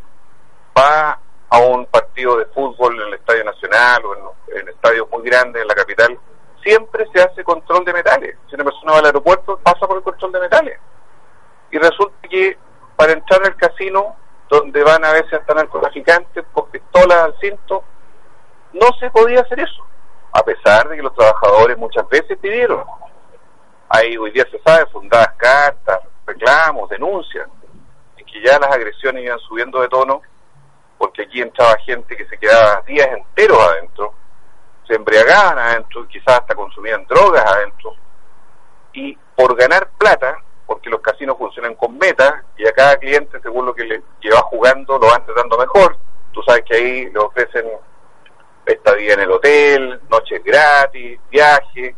va a un partido de fútbol en el Estadio Nacional o en, en estadios muy grandes en la capital, siempre se hace control de metales. Si una persona va al aeropuerto, pasa por el control de metales. Y resulta que para entrar al casino, donde van a veces hasta narcotraficantes con pistolas al cinto, no se podía hacer eso, a pesar de que los trabajadores muchas veces pidieron. Hay hoy día se sabe fundadas cartas, reclamos, denuncias, y que ya las agresiones iban subiendo de tono, porque aquí entraba gente que se quedaba días enteros adentro, se embriagaban adentro, quizás hasta consumían drogas adentro, y por ganar plata, porque los casinos funcionan con metas, y a cada cliente, según lo que, le, que va jugando, lo van tratando mejor. Tú sabes que ahí le ofrecen estadía en el hotel, noches gratis, viaje,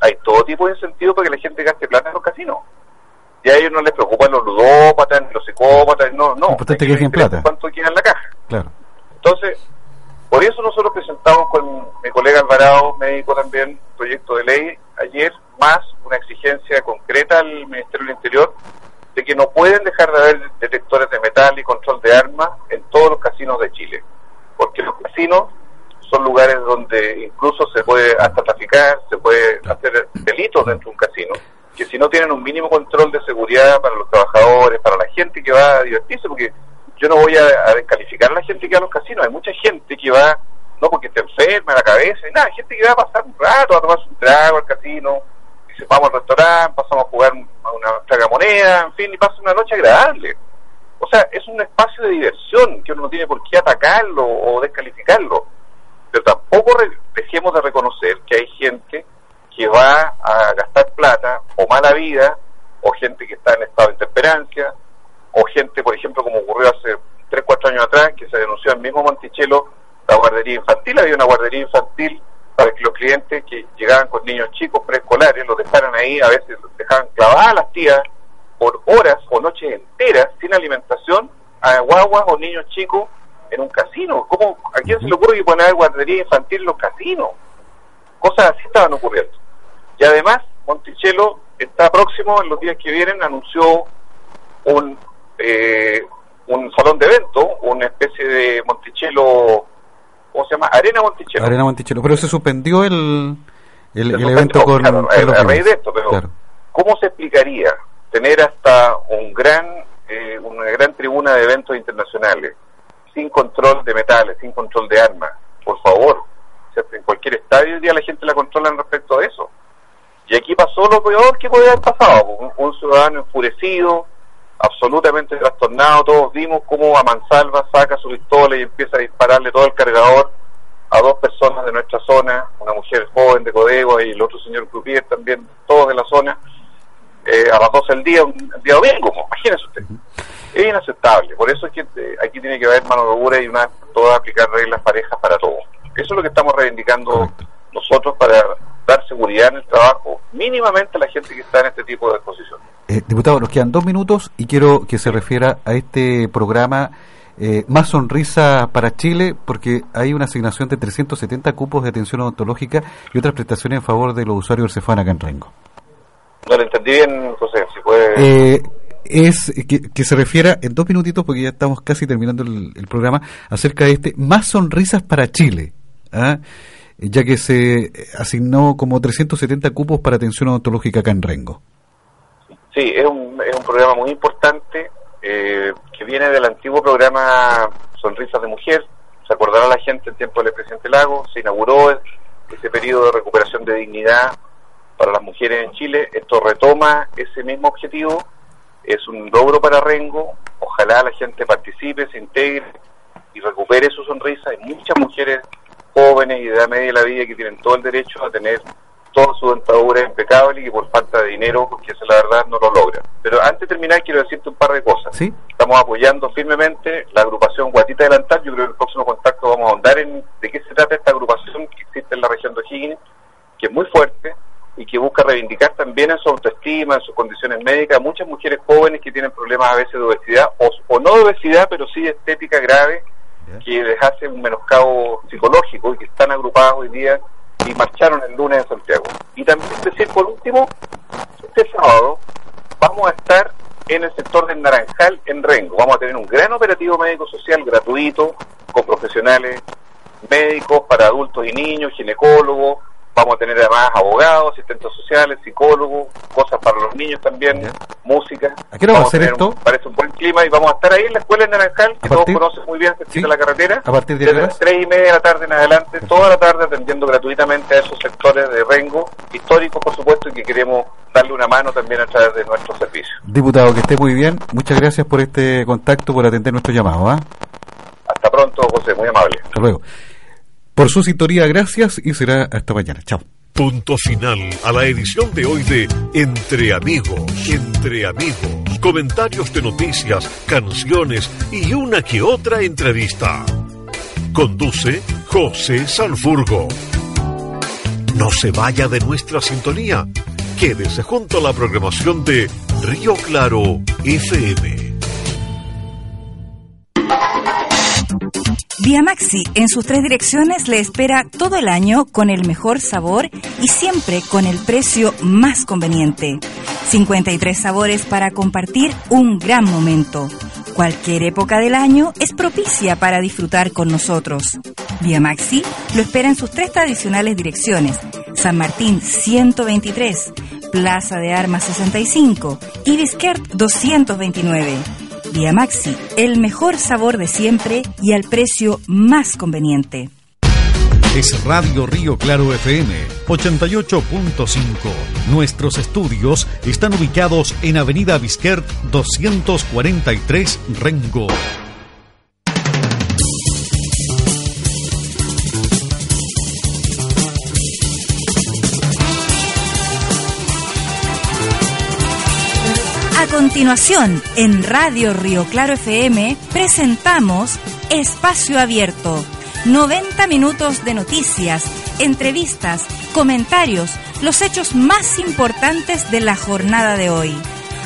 hay todo tipo de incentivos para que la gente gaste plata en los casinos. Y a ellos no les preocupan los ludópatas, los psicópatas, no, no. Importante que plata. ¿Cuánto queda en la caja? Claro. Entonces, por eso nosotros presentamos con mi colega Alvarado, médico también, proyecto de ley ayer, más una exigencia concreta al Ministerio del Interior de que no pueden dejar de haber detectores de metal y control de armas en todos los casinos de Chile. Porque los casinos son lugares donde incluso se puede hasta traficar, se puede hacer delitos dentro de un casino, que si no tienen un mínimo control de seguridad para los trabajadores, para la gente que va a divertirse, porque yo no voy a, descalificar a la gente que va a los casinos, hay mucha gente que va, no porque esté enferma la cabeza, y nada, gente que va a pasar un rato, a tomarse un trago al casino, dice vamos al restaurante, pasamos a jugar una tragamoneda, en fin, y pasa una noche agradable. O sea, es un espacio de diversión que uno no tiene por qué atacarlo o descalificarlo. pero tampoco dejemos de reconocer que hay gente que va a gastar plata o mala vida, o gente que está en estado de intemperancia, o gente, por ejemplo, como ocurrió hace 3, 4 años atrás, que se denunció en mismo Monticello la guardería infantil, había una guardería infantil para que los clientes que llegaban con niños chicos preescolares los dejaran ahí, a veces los dejaban clavadas a las tías por horas o noches enteras sin alimentación a guaguas o niños chicos en un casino. ¿Cómo, ¿A quién se le ocurre que poner guardería infantil en los casinos? Cosas así estaban ocurriendo. Y además, Monticello está próximo, en los días que vienen, anunció un, eh, un salón de evento, una especie de Monticello, ¿cómo se llama? Arena Monticello. Arena Monticello. Pero se suspendió el, el, evento con claro, a- raíz de esto, pero Claro. ¿cómo se explicaría tener hasta un gran, eh, una gran tribuna de eventos internacionales sin control de metales, sin control de armas? Por favor, en cualquier estadio hoy día la gente la controla respecto a eso. Y aquí pasó lo peor que podía haber pasado, un, un ciudadano enfurecido, absolutamente trastornado, todos vimos cómo a mansalva saca su pistola y empieza a dispararle todo el cargador a dos personas de nuestra zona, una mujer joven de Codego y el otro señor Croupier también, todos de la zona, eh, a las 12 del día, un día domingo, pues, imagínese usted. Es inaceptable, por eso es que eh, aquí tiene que haber mano de obra y una todas aplicar reglas parejas para todos. Eso es lo que estamos reivindicando nosotros para dar seguridad en el trabajo, mínimamente a la gente que está en este tipo de exposición. Eh, diputado, nos quedan dos minutos y quiero que se refiera a este programa eh, Más Sonrisa para Chile, porque hay una asignación de 370 cupos de atención odontológica y otras prestaciones en favor de los usuarios del Cefán acá en Rengo. No lo entendí bien, José, si puede... Eh, es que, que se refiera en dos minutitos, porque ya estamos casi terminando el, el programa, acerca de este Más Sonrisas para Chile, ¿ah? ya que se asignó como 370 cupos para atención odontológica acá en Rengo. Sí, es un, es un programa muy importante eh, que viene del antiguo programa Sonrisas de Mujer. Se acordará la gente en tiempo del presidente Lago. Se inauguró ese periodo de recuperación de dignidad para las mujeres en Chile. Esto retoma ese mismo objetivo. Es un logro para Rengo. Ojalá la gente participe, se integre y recupere su sonrisa. Hay muchas mujeres jóvenes y de edad media de la vida que tienen todo el derecho a tener toda su dentadura impecable y que por falta de dinero, que esa es la verdad, no lo logran. Pero antes de terminar quiero decirte un par de cosas. ¿Sí? Estamos apoyando firmemente la agrupación Guatita Delantal. Yo creo que en el próximo contacto vamos a ahondar en de qué se trata esta agrupación que existe en la región de O'Higgins, que es muy fuerte y que busca reivindicar también en su autoestima, en sus condiciones médicas, muchas mujeres jóvenes que tienen problemas a veces de obesidad, o, o no de obesidad, pero sí de estética grave, que les hace un menoscabo psicológico y que están agrupadas hoy día y marcharon el lunes en Santiago. Y también decir por último, este sábado vamos a estar en el sector del Naranjal en Rengo. Vamos a tener un gran operativo médico-social gratuito con profesionales médicos para adultos y niños, ginecólogos. Vamos a tener además abogados, asistentes sociales, psicólogos, cosas para los niños también, música. ¿A qué a Vamos ser tener esto? parece un buen clima y vamos a estar ahí en la escuela en Naranjal, que ¿A todos conocen muy bien, cerquita de la carretera. ¿A partir de Desde las tres y media de la tarde en adelante, toda la tarde atendiendo gratuitamente a esos sectores de Rengo, históricos por supuesto, y que queremos darle una mano también a través de nuestros servicios. Diputado, que esté muy bien. Muchas gracias por este contacto, por atender nuestro llamado. ¿ah? Hasta pronto, José, muy amable. Hasta luego. Por su sintonía, gracias y será hasta mañana. Chao. Punto final a la edición de hoy de Entre Amigos. Entre Amigos. Comentarios de noticias, canciones y una que otra entrevista. Conduce José Sanfurgo. No se vaya de nuestra sintonía. Quédese junto a la programación de Río Claro FM. Vía Maxi en sus tres direcciones le espera todo el año con el mejor sabor y siempre con el precio más conveniente. 53 sabores para compartir un gran momento. Cualquier época del año es propicia para disfrutar con nosotros. Vía Maxi lo espera en sus tres tradicionales direcciones. San Martín 123, Plaza de Armas 65 y Disquert 229. Vía Maxi, el mejor sabor de siempre y al precio más conveniente. Es Radio Río Claro FM 88.5. Nuestros estudios están ubicados en Avenida Bisquert 243 Rengo. Continuación, en Radio Río Claro FM, presentamos Espacio Abierto. 90 minutos de noticias, entrevistas, comentarios, los hechos más importantes de la jornada de hoy.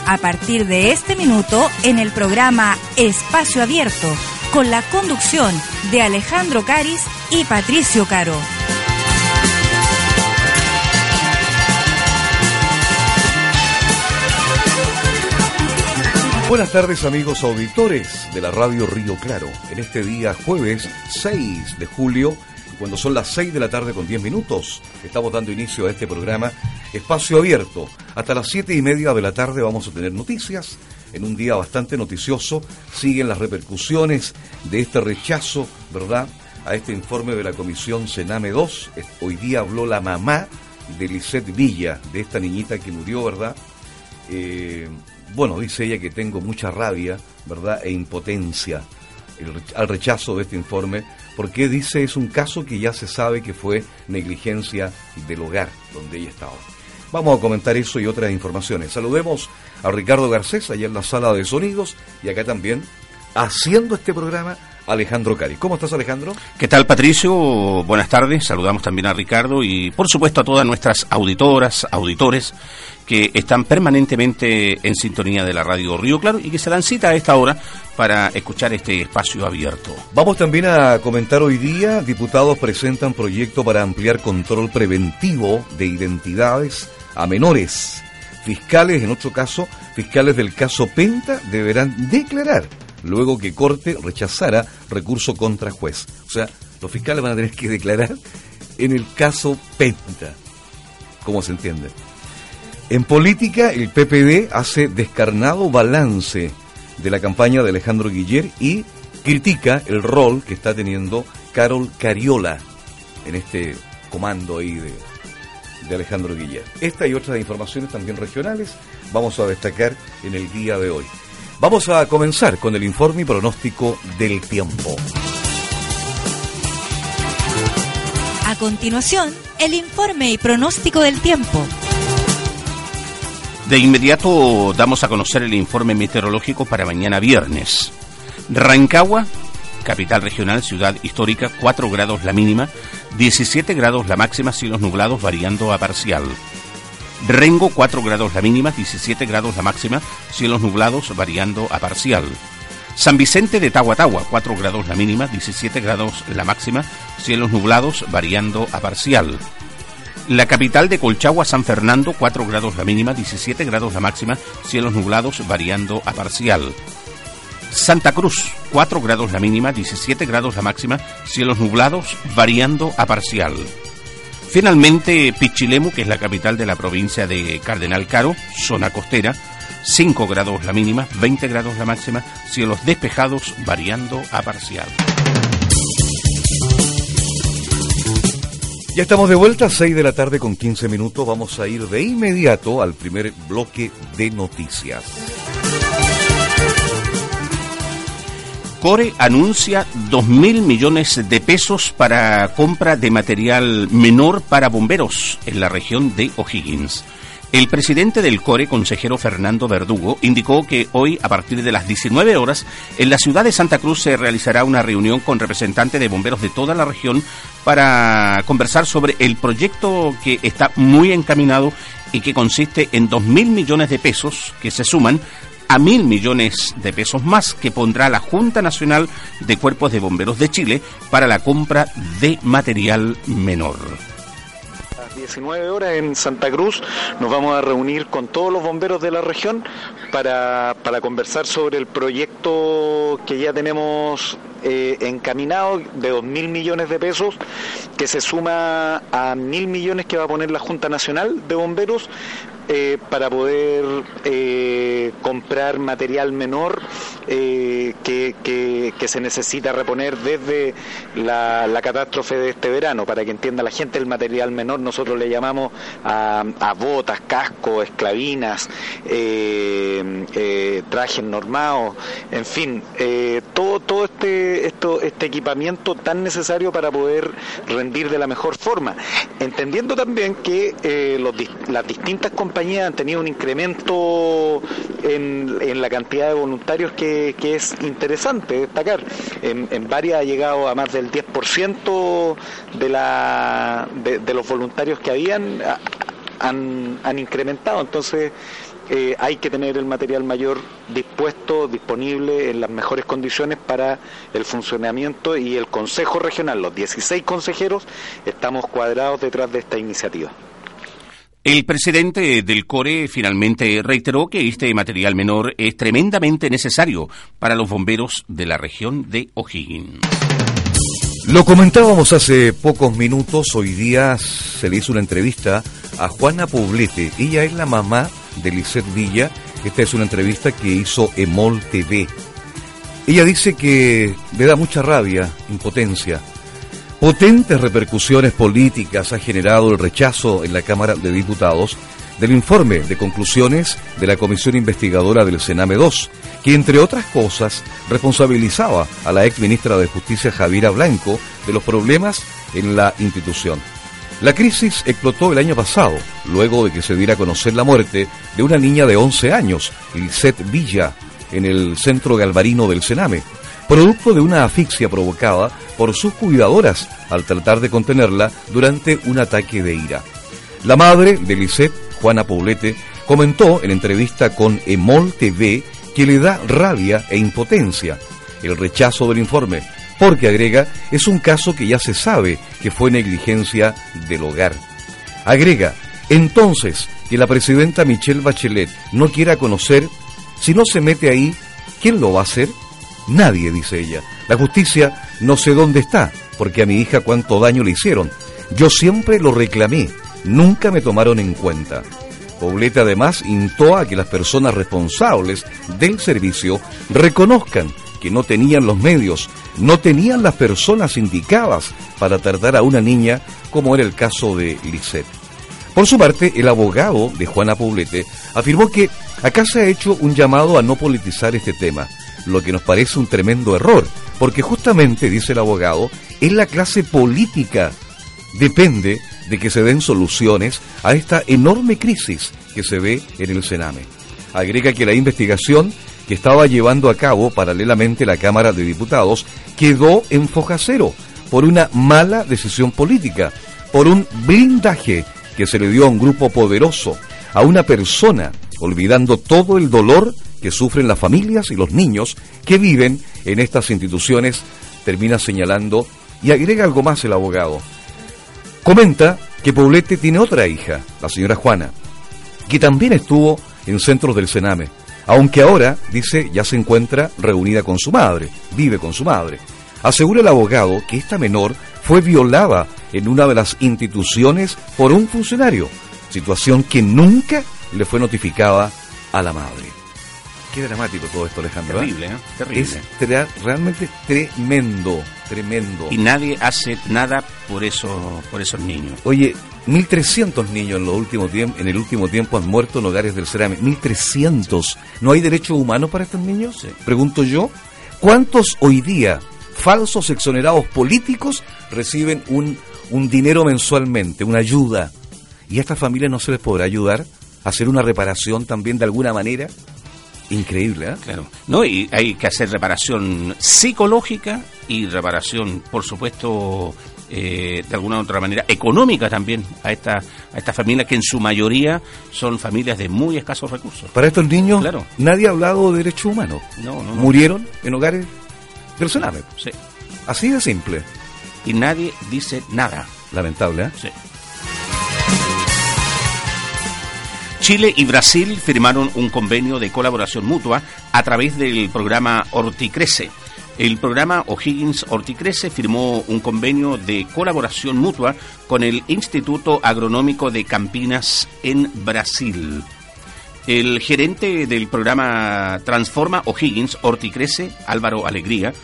A partir de este minuto, en el programa Espacio Abierto, con la conducción de Alejandro Caris y Patricio Caro. Buenas tardes amigos auditores de la radio Río Claro. En este día jueves 6 de julio, cuando son las 6 de la tarde con 10 minutos, estamos dando inicio a este programa Espacio Abierto. Hasta las 7 y media de la tarde vamos a tener noticias. En un día bastante noticioso siguen las repercusiones de este rechazo, ¿verdad? A este informe de la Comisión Sename 2. Hoy día habló la mamá de Lisette Villa, de esta niñita que murió, ¿verdad? Eh, bueno, dice ella que tengo mucha rabia, ¿verdad? E impotencia al rechazo de este informe, porque dice es un caso que ya se sabe que fue negligencia del hogar donde ella estaba. Vamos a comentar eso y otras informaciones. Saludemos a Ricardo Garcés, allá en la sala de sonidos, y acá también, haciendo este programa, Alejandro Cari. ¿Cómo estás, Alejandro? ¿Qué tal, Patricio? Buenas tardes. Saludamos también a Ricardo y, por supuesto, a todas nuestras auditoras, auditores que están permanentemente en sintonía de la radio Río Claro y que se dan cita a esta hora para escuchar este espacio abierto. Vamos también a comentar hoy día, diputados presentan proyecto para ampliar control preventivo de identidades a menores. Fiscales, en otro caso, fiscales del caso Penta deberán declarar luego que Corte rechazara recurso contra juez. O sea, los fiscales van a tener que declarar en el caso Penta. ¿Cómo se entiende? En política, el PPD hace descarnado balance de la campaña de Alejandro Guiller y critica el rol que está teniendo Carol Cariola en este comando ahí de, de Alejandro Guiller. Esta y otras informaciones también regionales vamos a destacar en el día de hoy. Vamos a comenzar con el informe y pronóstico del tiempo. A continuación, el informe y pronóstico del tiempo. De inmediato damos a conocer el informe meteorológico para mañana viernes. Rancagua, capital regional, ciudad histórica, 4 grados la mínima, 17 grados la máxima, cielos nublados variando a parcial. Rengo, 4 grados la mínima, 17 grados la máxima, cielos nublados variando a parcial. San Vicente de Tahuatahua, 4 grados la mínima, 17 grados la máxima, cielos nublados variando a parcial. La capital de Colchagua, San Fernando, 4 grados la mínima, 17 grados la máxima, cielos nublados variando a parcial. Santa Cruz, 4 grados la mínima, 17 grados la máxima, cielos nublados variando a parcial. Finalmente, Pichilemu, que es la capital de la provincia de Cardenal Caro, zona costera, 5 grados la mínima, 20 grados la máxima, cielos despejados variando a parcial. Ya estamos de vuelta, 6 de la tarde con 15 minutos. Vamos a ir de inmediato al primer bloque de noticias. Core anuncia 2 mil millones de pesos para compra de material menor para bomberos en la región de O'Higgins. El presidente del CORE, consejero Fernando Verdugo, indicó que hoy, a partir de las 19 horas, en la ciudad de Santa Cruz se realizará una reunión con representantes de bomberos de toda la región para conversar sobre el proyecto que está muy encaminado y que consiste en 2.000 millones de pesos que se suman a mil millones de pesos más que pondrá la Junta Nacional de Cuerpos de Bomberos de Chile para la compra de material menor. 19 horas en Santa Cruz nos vamos a reunir con todos los bomberos de la región para, para conversar sobre el proyecto que ya tenemos eh, encaminado de 2 mil millones de pesos que se suma a mil millones que va a poner la Junta Nacional de Bomberos eh, para poder eh, comprar material menor eh, que, que, se necesita reponer desde la, la, catástrofe de este verano. Para que entienda la gente, el material menor nosotros le llamamos a, a botas, cascos, esclavinas, trajes normados, en fin, todo, todo este, esto, este equipamiento tan necesario para poder rendir de la mejor forma. Entendiendo también que eh, los las distintas compañías han tenido un incremento en, la cantidad de voluntarios que, es interesante destacar. En, en varias ha llegado a más del 10% de, los voluntarios que habían han incrementado. Entonces, eh, hay que tener el material mayor dispuesto, disponible en las mejores condiciones para el funcionamiento y el Consejo Regional, los 16 consejeros, estamos cuadrados detrás de esta iniciativa. El presidente del CORE finalmente reiteró que este material menor es tremendamente necesario para los bomberos de la región de O'Higgins. Lo comentábamos hace pocos minutos, hoy día se le hizo una entrevista a Juana Poblete. Ella es la mamá de Lisette Villa. Esta es una entrevista que hizo Emol TV. Ella dice que le da mucha rabia, impotencia. Potentes repercusiones políticas ha generado el rechazo en la Cámara de Diputados del informe de conclusiones de la Comisión Investigadora del Sename 2, que entre otras cosas responsabilizaba a la ex ministra de Justicia Javiera Blanco de los problemas en la institución. La crisis explotó el año pasado, luego de que se diera a conocer la muerte de una niña de 11 años, Lisette Villa, en el centro galvarino del Sename, producto de una asfixia provocada por sus cuidadoras al tratar de contenerla durante un ataque de ira. La madre de Lisette, Juana Poblete, comentó en entrevista con Emol TV que le da rabia e impotencia el rechazo del informe, porque agrega, es un caso que ya se sabe que fue negligencia del hogar. Agrega, entonces, que la presidenta Michelle Bachelet no quiera conocer, si no se mete ahí, ¿quién lo va a hacer? Nadie, dice ella. La justicia no sé dónde está, porque a mi hija cuánto daño le hicieron. Yo siempre lo reclamé, nunca me tomaron en cuenta. Poblete además instó a que las personas responsables del servicio reconozcan que no tenían los medios, no tenían las personas indicadas para tratar a una niña, como era el caso de Lisette. Por su parte, el abogado de Juana Poblete afirmó que acá se ha hecho un llamado a no politizar este tema, lo que nos parece un tremendo error, porque justamente, dice el abogado, es la clase política. Depende de que se den soluciones a esta enorme crisis que se ve en el Sename. Agrega que la investigación que estaba llevando a cabo paralelamente la Cámara de Diputados quedó en foja cero por una mala decisión política, por un blindaje que se le dio a un grupo poderoso, a una persona, olvidando todo el dolor que sufren las familias y los niños que viven en estas instituciones, termina señalando y agrega algo más el abogado. Comenta que Poblete tiene otra hija, la señora Juana, que también estuvo en centros del Sename, aunque ahora, dice, ya se encuentra reunida con su madre, vive con su madre. Asegura el abogado que esta menor fue violada en una de las instituciones por un funcionario, situación que nunca le fue notificada a la madre. Qué dramático todo esto, Alejandro. ¿eh? Terrible, ¿eh? Terrible. Es realmente tremendo, tremendo. Y nadie hace nada por eso, por esos niños. Oye, 1.300 niños en, los últimos tiemp- en el último tiempo han muerto en hogares del Cerame. 1.300. ¿No hay derecho humano para estos niños? Pregunto yo. ¿Cuántos hoy día falsos exonerados políticos reciben un, un dinero mensualmente, una ayuda? ¿Y a estas familias no se les podrá ayudar a hacer una reparación también de alguna manera? Increíble, ¿eh? Claro. No, y hay que hacer reparación psicológica y reparación, por supuesto, eh, de alguna u otra manera, económica también a esta, a esta familia que en su mayoría son familias de muy escasos recursos. Para estos niños, Claro. nadie ha hablado de derechos humanos. No, no, no. Murieron en hogares Cerame. Sí. Así de simple. Y nadie dice nada. Lamentable, ¿eh? Sí. Chile y Brasil firmaron un convenio de colaboración mutua a través del programa Horticrece. El programa O'Higgins Horticrece firmó un convenio de colaboración mutua con el Instituto Agronómico de Campinas en Brasil. El gerente del programa Transforma O'Higgins Horticrece, Álvaro Alegría,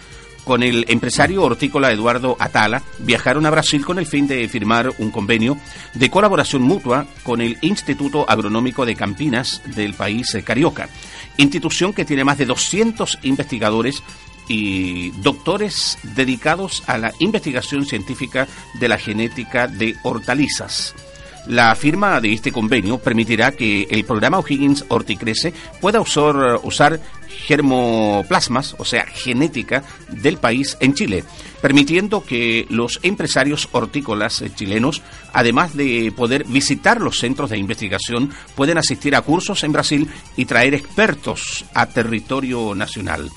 con el empresario hortícola Eduardo Atala, viajaron a Brasil con el fin de firmar un convenio de colaboración mutua con el Instituto Agronómico de Campinas del país carioca, institución que tiene más de 200 investigadores y doctores dedicados a la investigación científica de la genética de hortalizas. La firma de este convenio permitirá que el programa O'Higgins Horticrece pueda usar, usar germoplasmas, o sea, genética del país en Chile, permitiendo que los empresarios hortícolas eh, chilenos, además de poder visitar los centros de investigación, pueden asistir a cursos en Brasil y traer expertos a territorio nacional.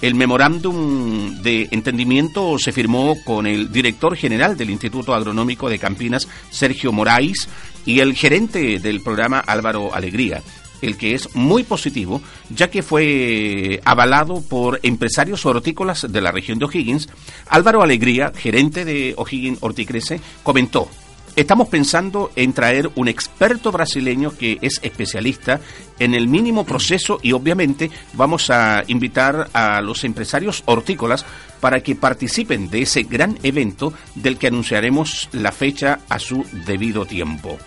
El memorándum de entendimiento se firmó con el director general del Instituto Agronómico de Campinas, Sergio Moraes, y el gerente del programa, Álvaro Alegría, el que es muy positivo, ya que fue avalado por empresarios hortícolas de la región de O'Higgins. Álvaro Alegría, gerente de O'Higgins Horticrece, comentó Estamos pensando en traer un experto brasileño que es especialista en el mínimo proceso y obviamente vamos a invitar a los empresarios hortícolas para que participen de ese gran evento del que anunciaremos la fecha a su debido tiempo.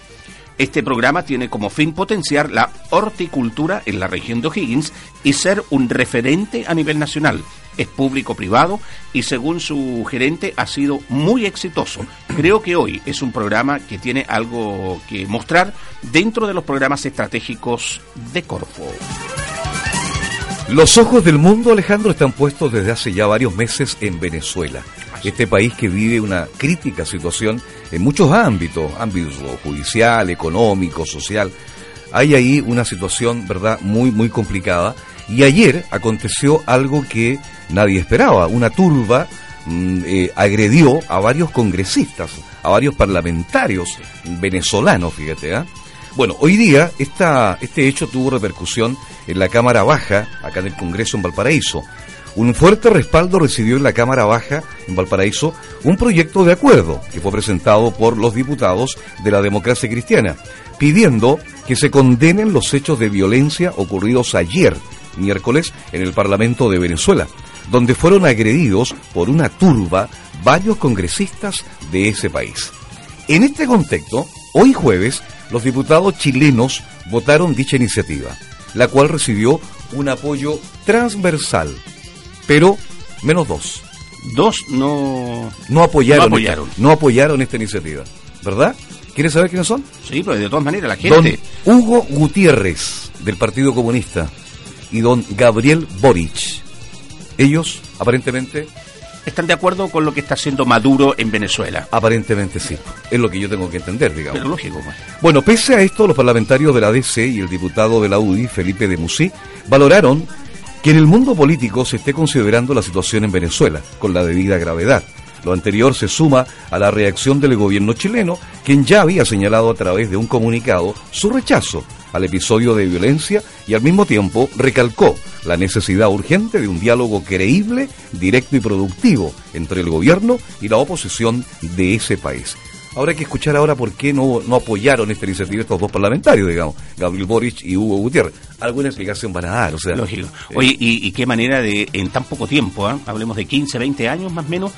Este programa tiene como fin potenciar la horticultura en la región de O'Higgins y ser un referente a nivel nacional. Es público-privado y según su gerente ha sido muy exitoso. Creo que hoy es un programa que tiene algo que mostrar dentro de los programas estratégicos de Corfo. Los ojos del mundo, Alejandro, están puestos desde hace ya varios meses en Venezuela. Este país que vive una crítica situación en muchos ámbitos, ámbitos judicial, económico, social. Hay ahí una situación, ¿verdad?, muy, muy complicada. Y ayer aconteció algo que nadie esperaba. Una turba mm, eh, agredió a varios congresistas, a varios parlamentarios venezolanos, fíjate, ¿ah? Bueno, hoy día este hecho tuvo repercusión en la Cámara Baja, acá en el Congreso en Valparaíso. Un fuerte respaldo recibió en la Cámara Baja en Valparaíso un proyecto de acuerdo que fue presentado por los diputados de la democracia cristiana, pidiendo que se condenen los hechos de violencia ocurridos ayer, miércoles, en el Parlamento de Venezuela, donde fueron agredidos por una turba varios congresistas de ese país. En este contexto, hoy jueves, los diputados chilenos votaron dicha iniciativa, la cual recibió un apoyo transversal, pero menos dos. Dos no, no apoyaron, no apoyaron. Esta, no apoyaron esta iniciativa, ¿verdad? ¿Quieres saber quiénes son? Sí, pues de todas maneras la gente. Don Hugo Gutiérrez, del Partido Comunista, y don Gabriel Boric. Ellos, aparentemente, están de acuerdo con lo que está haciendo Maduro en Venezuela. Aparentemente sí. Es lo que yo tengo que entender, digamos. Pero lógico. pues. Bueno, pese a esto, los parlamentarios de la DC y el diputado de la UDI, Felipe de Musí, valoraron que en el mundo político se esté considerando la situación en Venezuela con la debida gravedad. Lo anterior se suma a la reacción del gobierno chileno, quien ya había señalado a través de un comunicado su rechazo al episodio de violencia y al mismo tiempo recalcó la necesidad urgente de un diálogo creíble, directo y productivo entre el gobierno y la oposición de ese país. Ahora hay que escuchar ahora por qué no, no apoyaron esta iniciativa estos dos parlamentarios, digamos, Gabriel Boric y Hugo Gutiérrez. Alguna explicación van a dar, o sea. Lógico. Oye, y, y qué manera de, en tan poco tiempo, ¿ah? hablemos de 15, 20 años más o menos,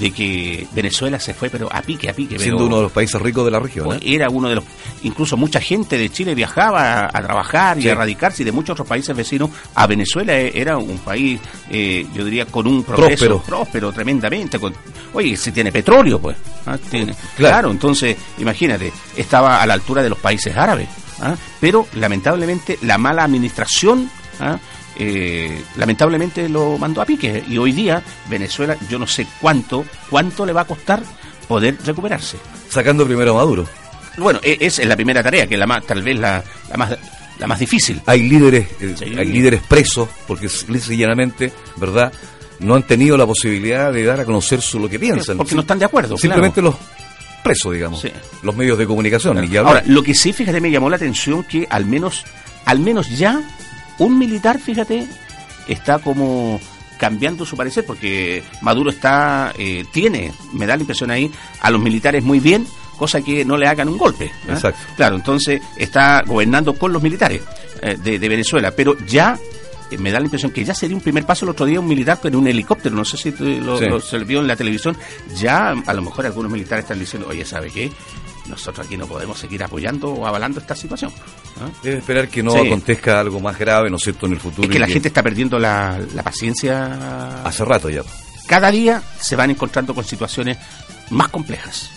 de que Venezuela se fue, pero a pique, a pique. Siendo pero, uno de los países ricos de la región. ¿eh? Era uno de los. Incluso mucha gente de Chile viajaba a, a trabajar Sí. y a radicarse, y de muchos otros países vecinos a Venezuela eh, era un país, eh, yo diría, con un progreso Próspero. próspero, tremendamente. Con, oye, se tiene petróleo, pues. ¿ah? Tiene- Claro. claro, entonces, imagínate, estaba a la altura de los países árabes. ¿ah? Pero lamentablemente la mala administración. ¿ah? eh, lamentablemente lo mandó a pique y hoy día Venezuela yo no sé cuánto cuánto le va a costar poder recuperarse Sacando primero a Maduro. bueno, e- esa es la primera tarea, que es la más, tal vez la, la más la más difícil. Hay líderes, eh, Sí. hay líderes presos, porque llanamente, ¿verdad? No han tenido la posibilidad de dar a conocer su, lo que piensan. Porque no están de acuerdo, Simplemente los presos, digamos. Sí. Los medios de comunicación. hablar. Ahora, lo que sí, fíjate, me llamó la atención que al menos, al menos ya un militar, fíjate, está como cambiando su parecer, porque Maduro está, eh, tiene, me da la impresión ahí, a los militares muy bien, cosa que no le hagan un golpe. ¿ah? Exacto. Claro, entonces está gobernando con los militares eh, de, de Venezuela, pero ya eh, me da la impresión que ya sería un primer paso el otro día un militar en un helicóptero, no sé si lo, Sí. lo- se vio en la televisión, ya a lo mejor algunos militares están diciendo, oye, ¿sabe qué? nosotros aquí no podemos seguir apoyando o avalando esta situación. Debe esperar que no Sí. acontezca algo más grave, ¿no es cierto?, en el futuro. Es que la gente está perdiendo la, la paciencia. Hace rato ya. Cada día se van encontrando con situaciones más complejas.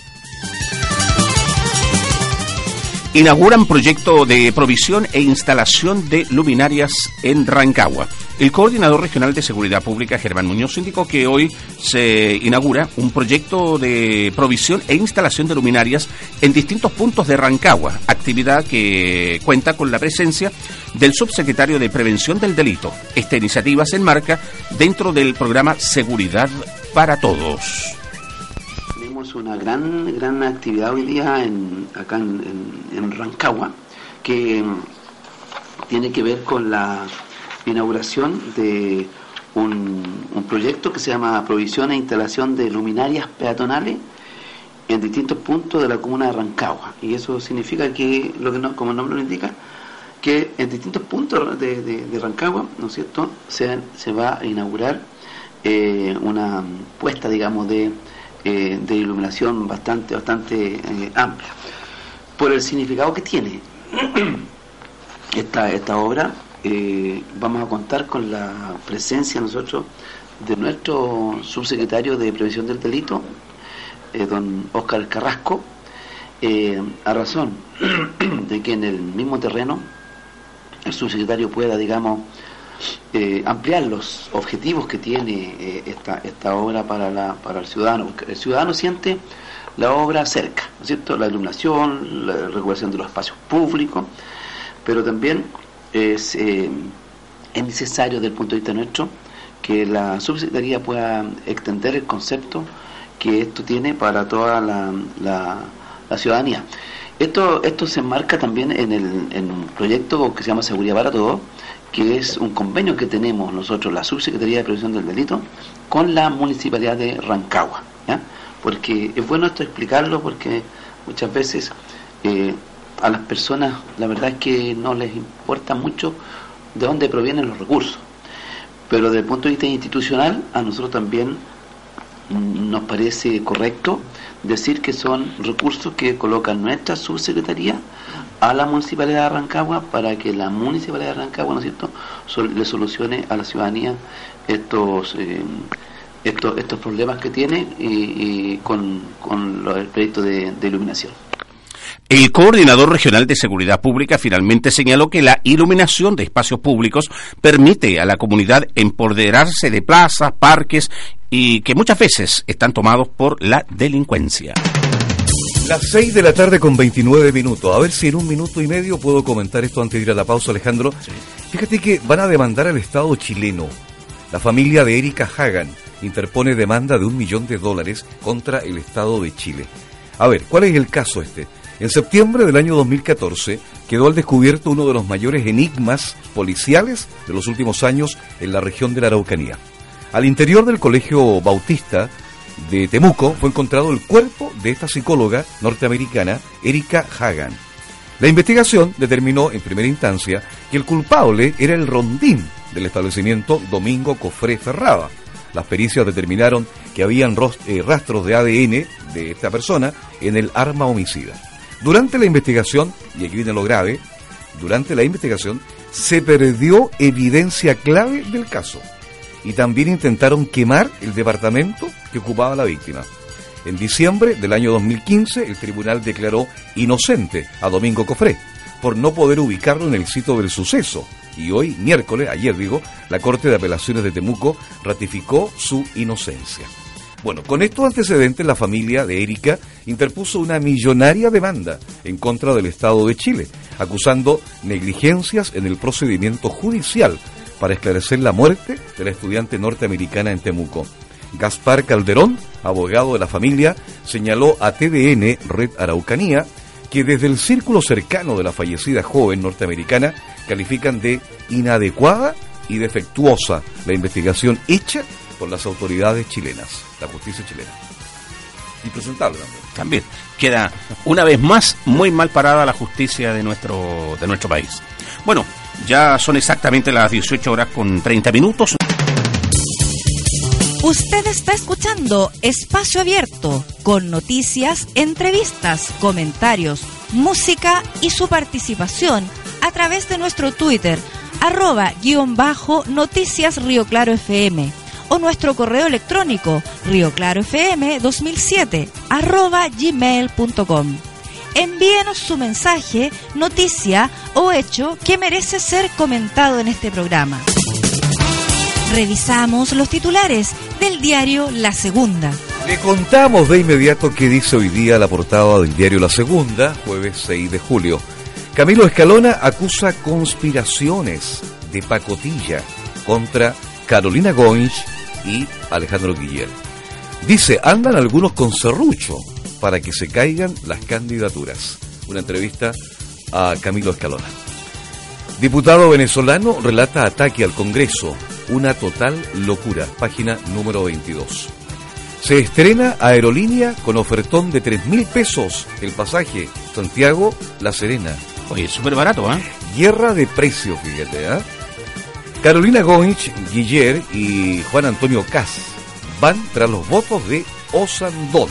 Inauguran proyecto de provisión e instalación de luminarias en Rancagua. El coordinador regional de Seguridad Pública, Germán Muñoz, indicó que hoy se inaugura un proyecto de provisión e instalación de luminarias en distintos puntos de Rancagua, actividad que cuenta con la presencia del subsecretario de Prevención del Delito. Esta iniciativa se enmarca dentro del programa Seguridad para Todos. Una gran gran actividad hoy día en, acá en, en- Rancagua que mm, tiene que ver con la inauguración de un, proyecto que se llama Provisión e Instalación de Luminarias Peatonales en distintos puntos de la comuna de Rancagua. Y eso significa que, lo que no, como el nombre lo indica, que en distintos puntos de, de- de Rancagua, ¿no es cierto?, se, se va a inaugurar eh, una puesta, digamos, de, eh, de iluminación bastante, bastante eh, amplia. Por el significado que tiene esta, esta obra, eh, vamos a contar con la presencia nosotros de nuestro subsecretario de Prevención del Delito, don Óscar Carrasco, a razón de que en el mismo terreno el subsecretario pueda, digamos, eh, ampliar los objetivos que tiene eh, esta, obra para, la, para el ciudadano. El ciudadano siente la obra cerca, ¿no es cierto? La iluminación, la regulación de los espacios públicos, pero también es, eh, es necesario desde el punto de vista nuestro que la subsecretaría pueda extender el concepto que esto tiene para toda la, la- la ciudadanía. Esto, esto se enmarca también en, el, en un proyecto que se llama Seguridad para Todos, que es un convenio que tenemos nosotros, la Subsecretaría de Prevención del Delito, con la Municipalidad de Rancagua. Porque es bueno esto explicarlo porque muchas veces eh, a las personas la verdad es que no les importa mucho de dónde provienen los recursos. Pero desde el punto de vista institucional, a nosotros también nos parece correcto decir que son recursos que coloca nuestra subsecretaría a la municipalidad de Rancagua para que la municipalidad de Rancagua, ¿no es cierto?, le solucione a la ciudadanía estos eh, estos, estos problemas que tiene y, con, con lo- el proyecto de iluminación. El coordinador regional de seguridad pública finalmente señaló que la iluminación de espacios públicos permite a la comunidad empoderarse de plazas, parques y que muchas veces están tomados por la delincuencia. Las 6 de la tarde con 29 minutos. A ver si en un minuto y medio puedo comentar esto antes de ir a la pausa, Alejandro. Fíjate que van a demandar al Estado chileno. La familia de Erika Hagan interpone demanda de un millón de dólares contra el Estado de Chile. A ver, ¿cuál es el caso este? En septiembre del año 2014 quedó al descubierto uno de los mayores enigmas policiales de los últimos años en la región de la Araucanía. Al interior del colegio bautista de Temuco fue encontrado el cuerpo de esta psicóloga norteamericana, Erika Hagan. La investigación determinó en primera instancia que el culpable era el rondín del establecimiento Domingo Cofré Ferraba. Las pericias determinaron que habían eh, rastros de ADN de esta persona en el arma homicida. Durante la investigación, y aquí viene lo grave, durante la investigación se perdió evidencia clave del caso y también intentaron quemar el departamento que ocupaba la víctima. En diciembre del año 2015, el tribunal declaró inocente a Domingo Cofré por no poder ubicarlo en el sitio del suceso. Y hoy, miércoles, ayer digo, la Corte de Apelaciones de Temuco ratificó su inocencia. Bueno, con estos antecedentes, la familia de Erika interpuso una millonaria demanda en contra del Estado de Chile, acusando negligencias en el procedimiento judicial para esclarecer la muerte de la estudiante norteamericana en Temuco. Gaspar Calderón, abogado de la familia, señaló a TDN Red Araucanía que desde el círculo cercano de la fallecida joven norteamericana califican de inadecuada y defectuosa la investigación hecha por las autoridades chilenas, la justicia chilena. Impresentable también. También queda una vez más muy mal parada la justicia de nuestro de nuestro país. Bueno, ya son exactamente las 18 horas con 30 minutos. Usted está escuchando Espacio Abierto con noticias, entrevistas, comentarios, música y su participación a través de nuestro Twitter, arroba guion bajo noticias Río Claro FM o nuestro correo electrónico rioclarofm 2007 arroba gmail.com. Envíenos su mensaje, noticia o hecho que merece ser comentado en este programa. Revisamos los titulares del diario La Segunda. Le contamos de inmediato qué dice hoy día la portada del diario La Segunda, jueves 6 de julio. Camilo Escalona acusa conspiraciones de pacotilla contra Carolina Goins y Alejandro Guiller. Dice, andan algunos con serrucho para que se caigan las candidaturas. Una entrevista a Camilo Escalona. Diputado venezolano relata ataque al Congreso. Una total locura. Página número 22. Se estrena aerolínea con ofertón de 3 mil pesos el pasaje Santiago-La Serena. Oye, súper barato, ¿eh? Guerra de precios, fíjate, ¿ah? Carolina Goins, Guiller y Juan Antonio Cas van tras los votos de Osandón.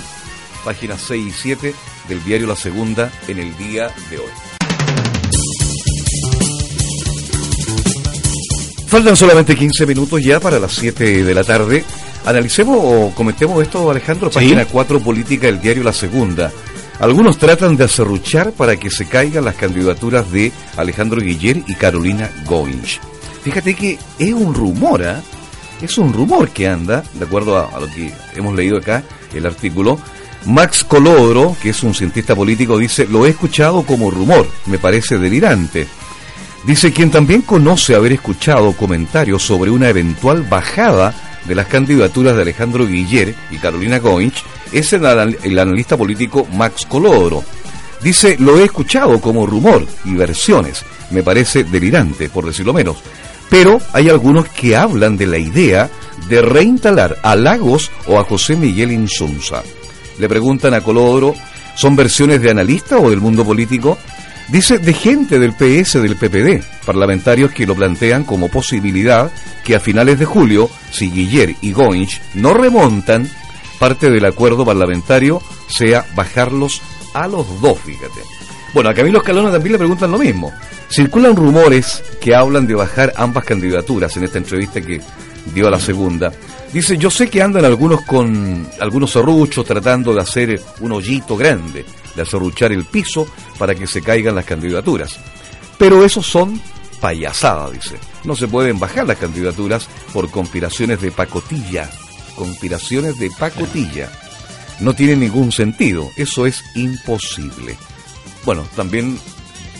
Página 6 y 7 del diario La Segunda en el día de hoy. Faltan solamente 15 minutos ya para las 7 de la tarde. Analicemos o comentemos esto, Alejandro, página 4 política del diario La Segunda. Algunos tratan de acerruchar para que se caigan las candidaturas de Alejandro Guiller y Carolina Goins. Fíjate que es un rumor, ¿ah? es un rumor que anda, de acuerdo a, a, lo que hemos leído acá, el artículo. Max Colodro, que es un cientista político, dice, lo he escuchado como rumor, me parece delirante. Dice, quien también conoce haber escuchado comentarios sobre una eventual bajada de las candidaturas de Alejandro Guiller y Carolina Goins es el, el analista político Max Colodro. Dice, lo he escuchado como rumor y versiones, me parece delirante, por decirlo menos. Pero hay algunos que hablan de la idea de reinstalar a Lagos o a José Miguel Insunza. Le preguntan a Colodro, ¿son versiones de analista o del mundo político? Dice de gente del PS del PPD, parlamentarios que lo plantean como posibilidad que a finales de julio, si Guiller y Goins no remontan, parte del acuerdo parlamentario sea bajarlos a los dos, fíjate. Bueno, a Camilo Escalona también le preguntan lo mismo. Circulan rumores que hablan de bajar ambas candidaturas en esta entrevista que dio a la segunda. Dice, yo sé que andan algunos con algunos serruchos tratando de hacer un hoyito grande, de acerruchar el piso para que se caigan las candidaturas. Pero esos son payasadas, dice. No se pueden bajar las candidaturas por conspiraciones de pacotilla. Conspiraciones de pacotilla. No tiene ningún sentido. Eso es imposible. Bueno, también,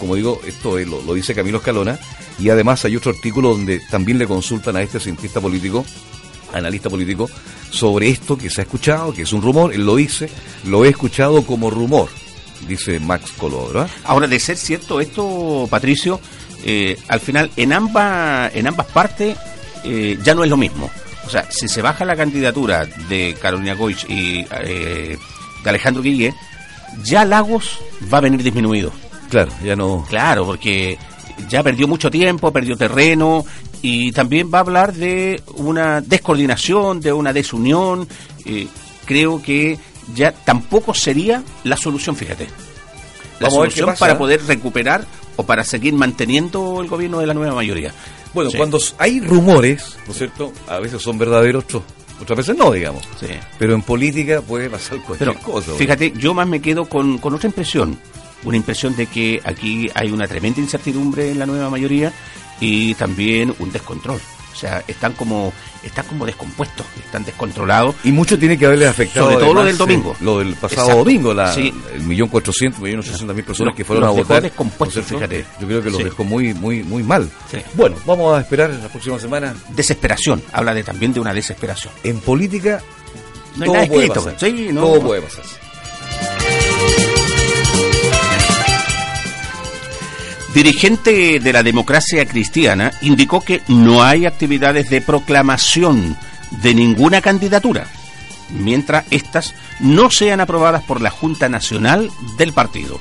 como digo, esto es, lo, lo dice Camilo Escalona, y además hay otro artículo donde también le consultan a este cientista político, analista político, sobre esto que se ha escuchado, que es un rumor, él lo dice, lo he escuchado como rumor, dice Max Colodro. ¿eh? Ahora, de ser cierto esto, Patricio, eh, al final en ambas, en ambas partes eh, ya no es lo mismo. O sea, si se baja la candidatura de Carolina Goich y de Alejandro Guille, ya Lagos va a venir disminuido. Claro, ya no. Claro, porque ya perdió mucho tiempo, perdió terreno y también va a hablar de una descoordinación, de una desunión. Eh, creo que ya tampoco sería la solución, fíjate. La Vamos solución para poder recuperar o para seguir manteniendo el gobierno de la nueva mayoría. Bueno, Sí. cuando hay rumores, ¿no es cierto? A veces son verdaderos, otras veces no, digamos. Sí. Pero en política puede pasar cualquier Pero cosa. fíjate, yo más me quedo con, con otra impresión. Una impresión de que aquí hay una tremenda incertidumbre en la nueva mayoría y también un descontrol. O sea, están como están como descompuestos, están descontrolados. Y mucho tiene que haberles afectado. Sobre todo lo del domingo. eh, lo del pasado Exacto. domingo, la, Sí. el millón cuatrocientos, millón ochocientos mil personas que fueron a votar. descompuestos, ¿no es cierto? fíjate. Yo creo que los Sí. dejó muy, muy, muy mal. Bueno, vamos a esperar la próxima semana. Desesperación, habla de también de una desesperación. En política, No hay todo nada puede escrito, pasar. sí, no. Todo puede pasar. Dirigente de la democracia cristiana indicó que no hay actividades de proclamación de ninguna candidatura, mientras éstas no sean aprobadas por la Junta Nacional del partido.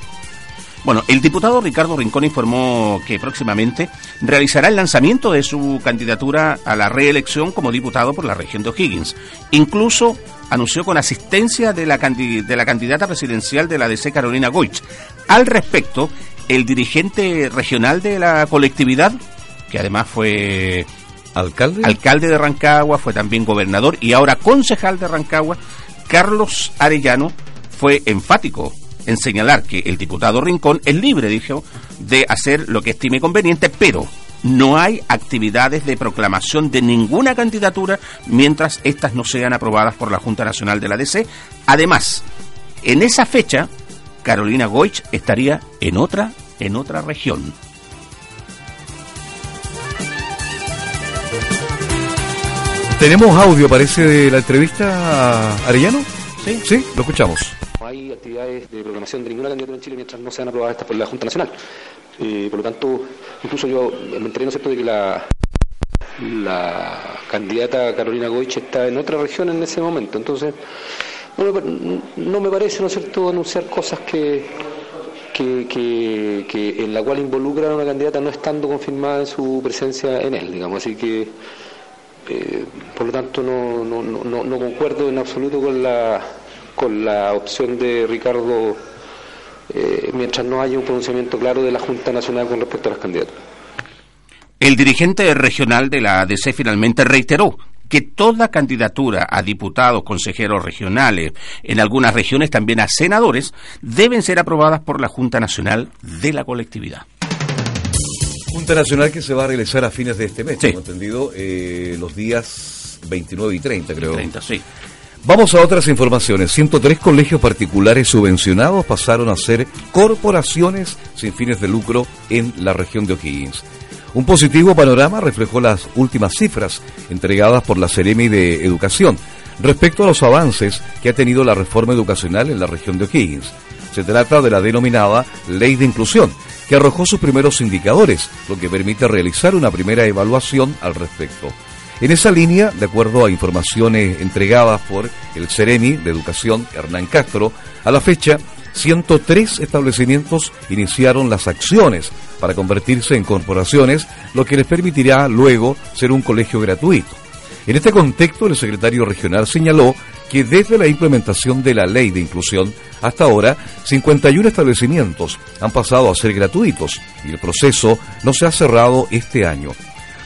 Bueno, el diputado Ricardo Rincón informó que próximamente realizará el lanzamiento de su candidatura a la reelección como diputado por la región de O'Higgins. Incluso anunció con asistencia de la, de la candidata presidencial de la DC, Carolina Goich. Al respecto, el dirigente regional de la colectividad, que además fue alcalde, alcalde de Rancagua, fue también gobernador y ahora concejal de Rancagua, Carlos Arellano, fue enfático en señalar que el diputado Rincón es libre, dijo, de hacer lo que estime conveniente, pero no hay actividades de proclamación de ninguna candidatura mientras éstas no sean aprobadas por la Junta Nacional de la DC. Además, en esa fecha, Carolina Goich estaría en otra, en otra región. Tenemos audio, parece, de la entrevista a Arellano. Sí. Sí, lo escuchamos. No hay actividades de programación de ninguna candidatura en Chile mientras no sean aprobadas estas por la Junta Nacional. Eh, por lo tanto, incluso yo me enteré, ¿no cierto?, de que la, la candidata Carolina Goich está en otra región en ese momento. Entonces, no me, parece, ¿no es cierto?, anunciar cosas que, que, que, en la cual involucran a una candidata no estando confirmada en su presencia en él, digamos. Así que, eh, por lo tanto, no, no, no, no concuerdo en absoluto con la, con la opción de Ricardo eh, mientras no haya un pronunciamiento claro de la Junta Nacional con respecto a las candidaturas. El dirigente regional de la ADC finalmente reiteró que toda candidatura a diputados, consejeros regionales, en algunas regiones también a senadores, deben ser aprobadas por la Junta Nacional de la colectividad. Junta Nacional que se va a realizar a fines de este mes, tengo entendido, eh, los días 29 y 30, creo. 30, sí. Vamos a otras informaciones. 103 colegios particulares subvencionados pasaron a ser corporaciones sin fines de lucro en la región de O'Higgins. Un positivo panorama reflejó las últimas cifras entregadas por la Ceremi de Educación respecto a los avances que ha tenido la reforma educacional en la región de O'Higgins. Se trata de la denominada Ley de Inclusión, que arrojó sus primeros indicadores, lo que permite realizar una primera evaluación al respecto. En esa línea, de acuerdo a informaciones entregadas por el Ceremi de Educación Hernán Castro, a la fecha 103 establecimientos iniciaron las acciones para convertirse en corporaciones, lo que les permitirá luego ser un colegio gratuito. En este contexto, el secretario regional señaló que desde la implementación de la ley de inclusión hasta ahora, 51 establecimientos han pasado a ser gratuitos y el proceso no se ha cerrado este año.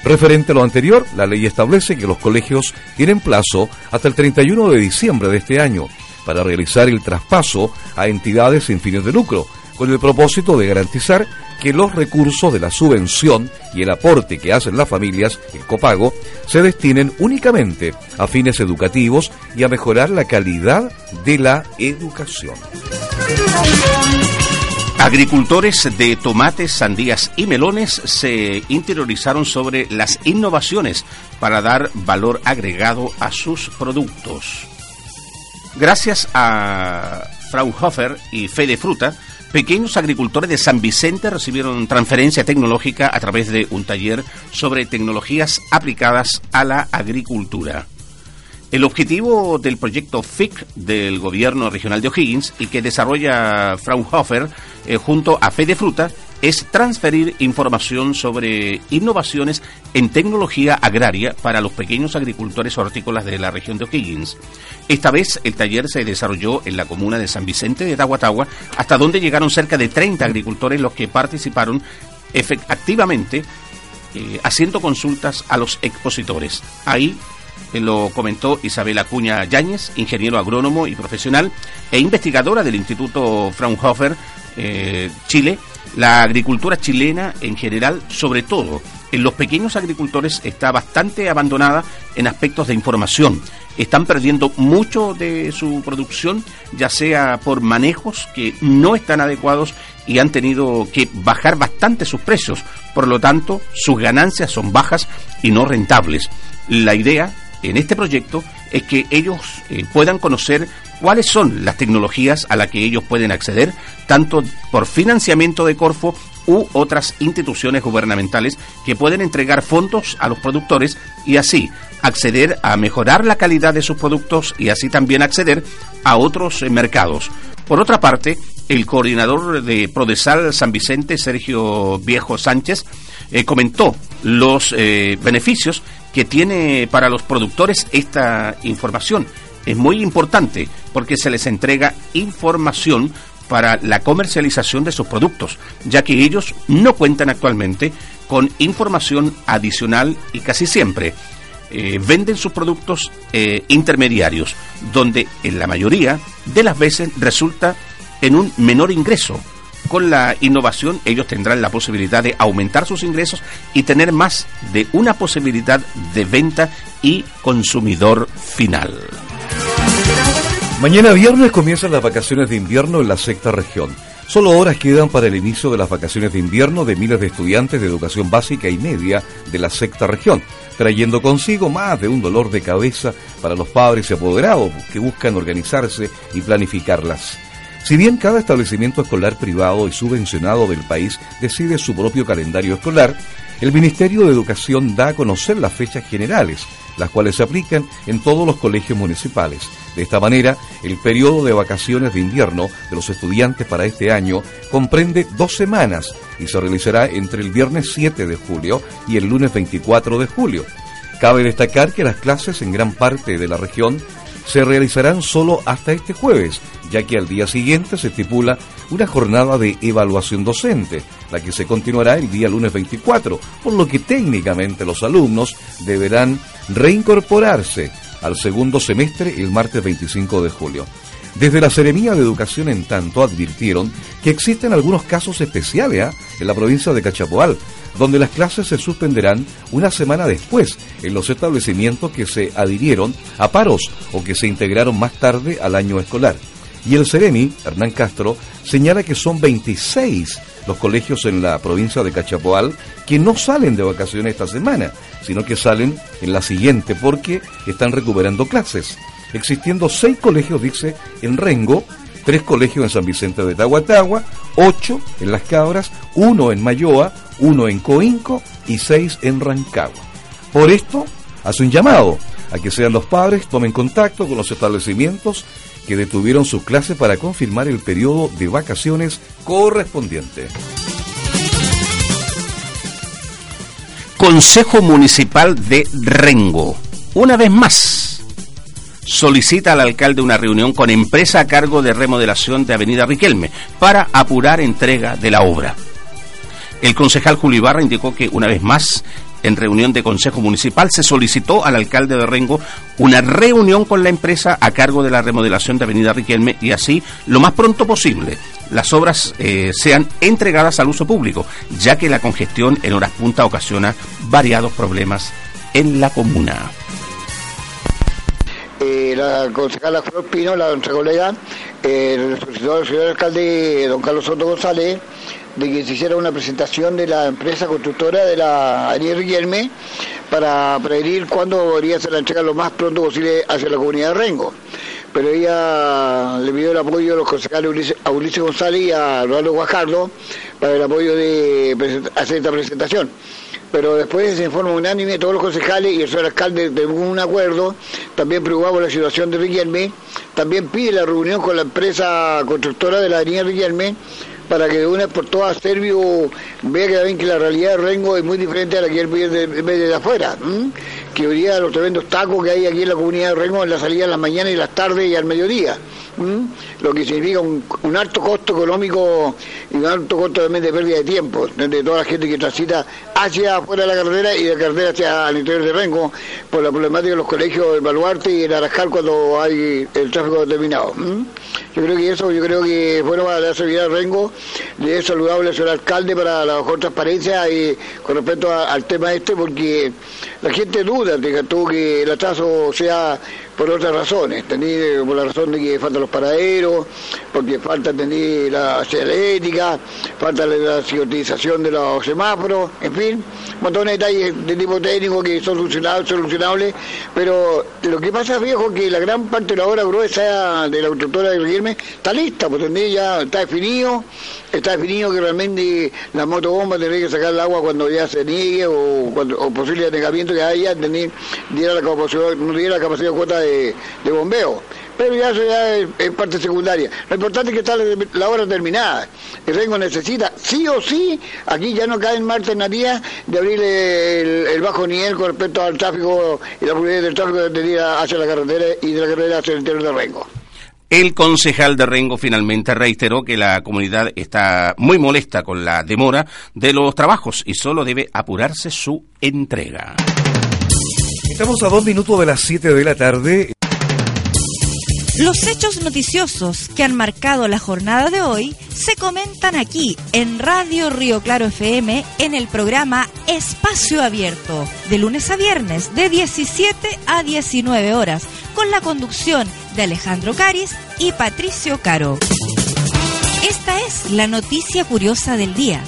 Referente a lo anterior, la ley establece que los colegios tienen plazo hasta el 31 de diciembre de este año para realizar el traspaso a entidades sin fines de lucro, con el propósito de garantizar que los recursos de la subvención y el aporte que hacen las familias, el copago, se destinen únicamente a fines educativos y a mejorar la calidad de la educación. Agricultores de tomates, sandías y melones se interiorizaron sobre las innovaciones para dar valor agregado a sus productos. Gracias a Fraunhofer y Fede Fruta, pequeños agricultores de San Vicente recibieron transferencia tecnológica a través de un taller sobre tecnologías aplicadas a la agricultura. El objetivo del proyecto FIC del gobierno regional de O'Higgins y que desarrolla Fraunhofer eh, junto a Fede Fruta es transferir información sobre innovaciones en tecnología agraria para los pequeños agricultores hortícolas de la región de O'Higgins. Esta vez el taller se desarrolló en la comuna de San Vicente de Tahuatahua, hasta donde llegaron cerca de 30 agricultores los que participaron activamente eh, haciendo consultas a los expositores. Ahí eh, lo comentó Isabel Acuña Yáñez, ingeniero agrónomo y profesional e investigadora del Instituto Fraunhofer eh, Chile. La agricultura chilena en general, sobre todo en los pequeños agricultores, está bastante abandonada en aspectos de información. Están perdiendo mucho de su producción, ya sea por manejos que no están adecuados y han tenido que bajar bastante sus precios. Por lo tanto, sus ganancias son bajas y no rentables. La idea en este proyecto es que ellos eh, puedan conocer cuáles son las tecnologías a las que ellos pueden acceder, tanto por financiamiento de Corfo u otras instituciones gubernamentales que pueden entregar fondos a los productores y así acceder a mejorar la calidad de sus productos y así también acceder a otros eh, mercados. Por otra parte, el coordinador de Prodesal San Vicente, Sergio Viejo Sánchez, eh, comentó los beneficios que tiene para los productores esta información. Es muy importante porque se les entrega información para la comercialización de sus productos, ya que ellos no cuentan actualmente con información adicional y casi siempre eh, venden sus productos eh, intermediarios, donde en la mayoría de las veces resulta en un menor ingreso. Con la innovación ellos tendrán la posibilidad de aumentar sus ingresos y tener más de una posibilidad de venta y consumidor final. Mañana viernes comienzan las vacaciones de invierno en la sexta región. Solo horas quedan para el inicio de las vacaciones de invierno de miles de estudiantes de educación básica y media de la sexta región, trayendo consigo más de un dolor de cabeza para los padres y apoderados que buscan organizarse y planificarlas. Si bien cada establecimiento escolar privado y subvencionado del país decide su propio calendario escolar, el Ministerio de Educación da a conocer las fechas generales, las cuales se aplican en todos los colegios municipales. De esta manera, el periodo de vacaciones de invierno de los estudiantes para este año comprende dos semanas y se realizará entre el viernes 7 de julio y el lunes 24 de julio. Cabe destacar que las clases en gran parte de la región se realizarán solo hasta este jueves, ya que al día siguiente se estipula una jornada de evaluación docente, la que se continuará el día lunes 24, por lo que técnicamente los alumnos deberán reincorporarse al segundo semestre el martes 25 de julio. Desde la Seremía de Educación, en tanto, advirtieron que existen algunos casos especiales ¿ah? en la provincia de Cachapoal, donde las clases se suspenderán una semana después en los establecimientos que se adhirieron a paros o que se integraron más tarde al año escolar. Y el Seremi, Hernán Castro, señala que son 26 los colegios en la provincia de Cachapoal que no salen de vacaciones esta semana, sino que salen en la siguiente porque están recuperando clases. Existiendo seis colegios, dice, en Rengo, tres colegios en San Vicente de Tahuatagua, ocho en Las Cabras, uno en Mayoa, uno en Coinco y seis en Rancagua. Por esto, hace un llamado a que sean los padres, tomen contacto con los establecimientos que detuvieron sus clases para confirmar el periodo de vacaciones correspondiente. Consejo Municipal de Rengo. Una vez más, solicita al alcalde una reunión con empresa a cargo de remodelación de Avenida Riquelme para apurar entrega de la obra. El concejal Julio Ibarra indicó que una vez más en reunión de Consejo Municipal, se solicitó al alcalde de Rengo una reunión con la empresa a cargo de la remodelación de Avenida Riquelme y así, lo más pronto posible, las obras eh, sean entregadas al uso público, ya que la congestión en horas punta ocasiona variados problemas en la comuna. Eh, la concejala Flor Pino, la nuestra colega, eh, solicitó al señor alcalde don Carlos Soto González de que se hiciera una presentación de la empresa constructora de la Ariel Guillerme para prevenir cuándo debería ser la entrega lo más pronto posible hacia la comunidad de Rengo. Pero ella le pidió el apoyo a los concejales a Ulises González y a Rolando Guajardo para el apoyo de hacer esta presentación pero después se informa unánime todos los concejales y el señor alcalde de un acuerdo, también preocupado la situación de Riquelme, también pide la reunión con la empresa constructora de la avenida Riquelme para que de una por todas Servio vea que, la realidad de Rengo es muy diferente a la que él ve de, afuera. Que hoy día los tremendos tacos que hay aquí en la comunidad de Rengo en la salida en las mañanas y las tardes y al mediodía. Lo que significa un, alto costo económico y un alto costo también de pérdida de tiempo de toda la gente que transita hacia afuera de la carretera y de la carretera hacia el interior de Rengo por la problemática de los colegios del Baluarte y el Arascal cuando hay el tráfico determinado. Yo creo que eso, yo creo que bueno para la seguridad de Rengo, le es saludable al señor alcalde para la mejor transparencia y con respecto al tema este, porque la gente duda de que el atraso sea por otras razones, por la razón de que faltan los paraderos, porque falta la señalética, falta la utilización de los semáforos, en fin, montón de detalles de tipo técnico que son solucionables, pero lo que pasa, viejo, que la gran parte de la obra gruesa de la constructora de Guillermo está lista, pues ya está definido, está definido que realmente la motobomba tendría que sacar el agua cuando ya se niegue o, cuando, o posible anegamiento que haya, tener, diera la capacidad, no diera la capacidad de cuota de, bombeo. pero ya eso ya es, parte secundaria. Lo importante es que está la, la obra terminada. El Rengo necesita, sí o sí, aquí ya no cae en más alternativa de abrir el, bajo nivel con respecto al tráfico y la fluidez del tráfico de hacia la carretera y de la carretera hacia el interior de Rengo. El concejal de Rengo finalmente reiteró que la comunidad está muy molesta con la demora de los trabajos y solo debe apurarse su entrega. Estamos a dos minutos de las 7 de la tarde. Los hechos noticiosos que han marcado la jornada de hoy se comentan aquí en Radio Río Claro FM en el programa Espacio Abierto, de lunes a viernes de 17 a 19 horas, con la conducción de Alejandro Caris y Patricio Caro. Esta es la noticia curiosa del día.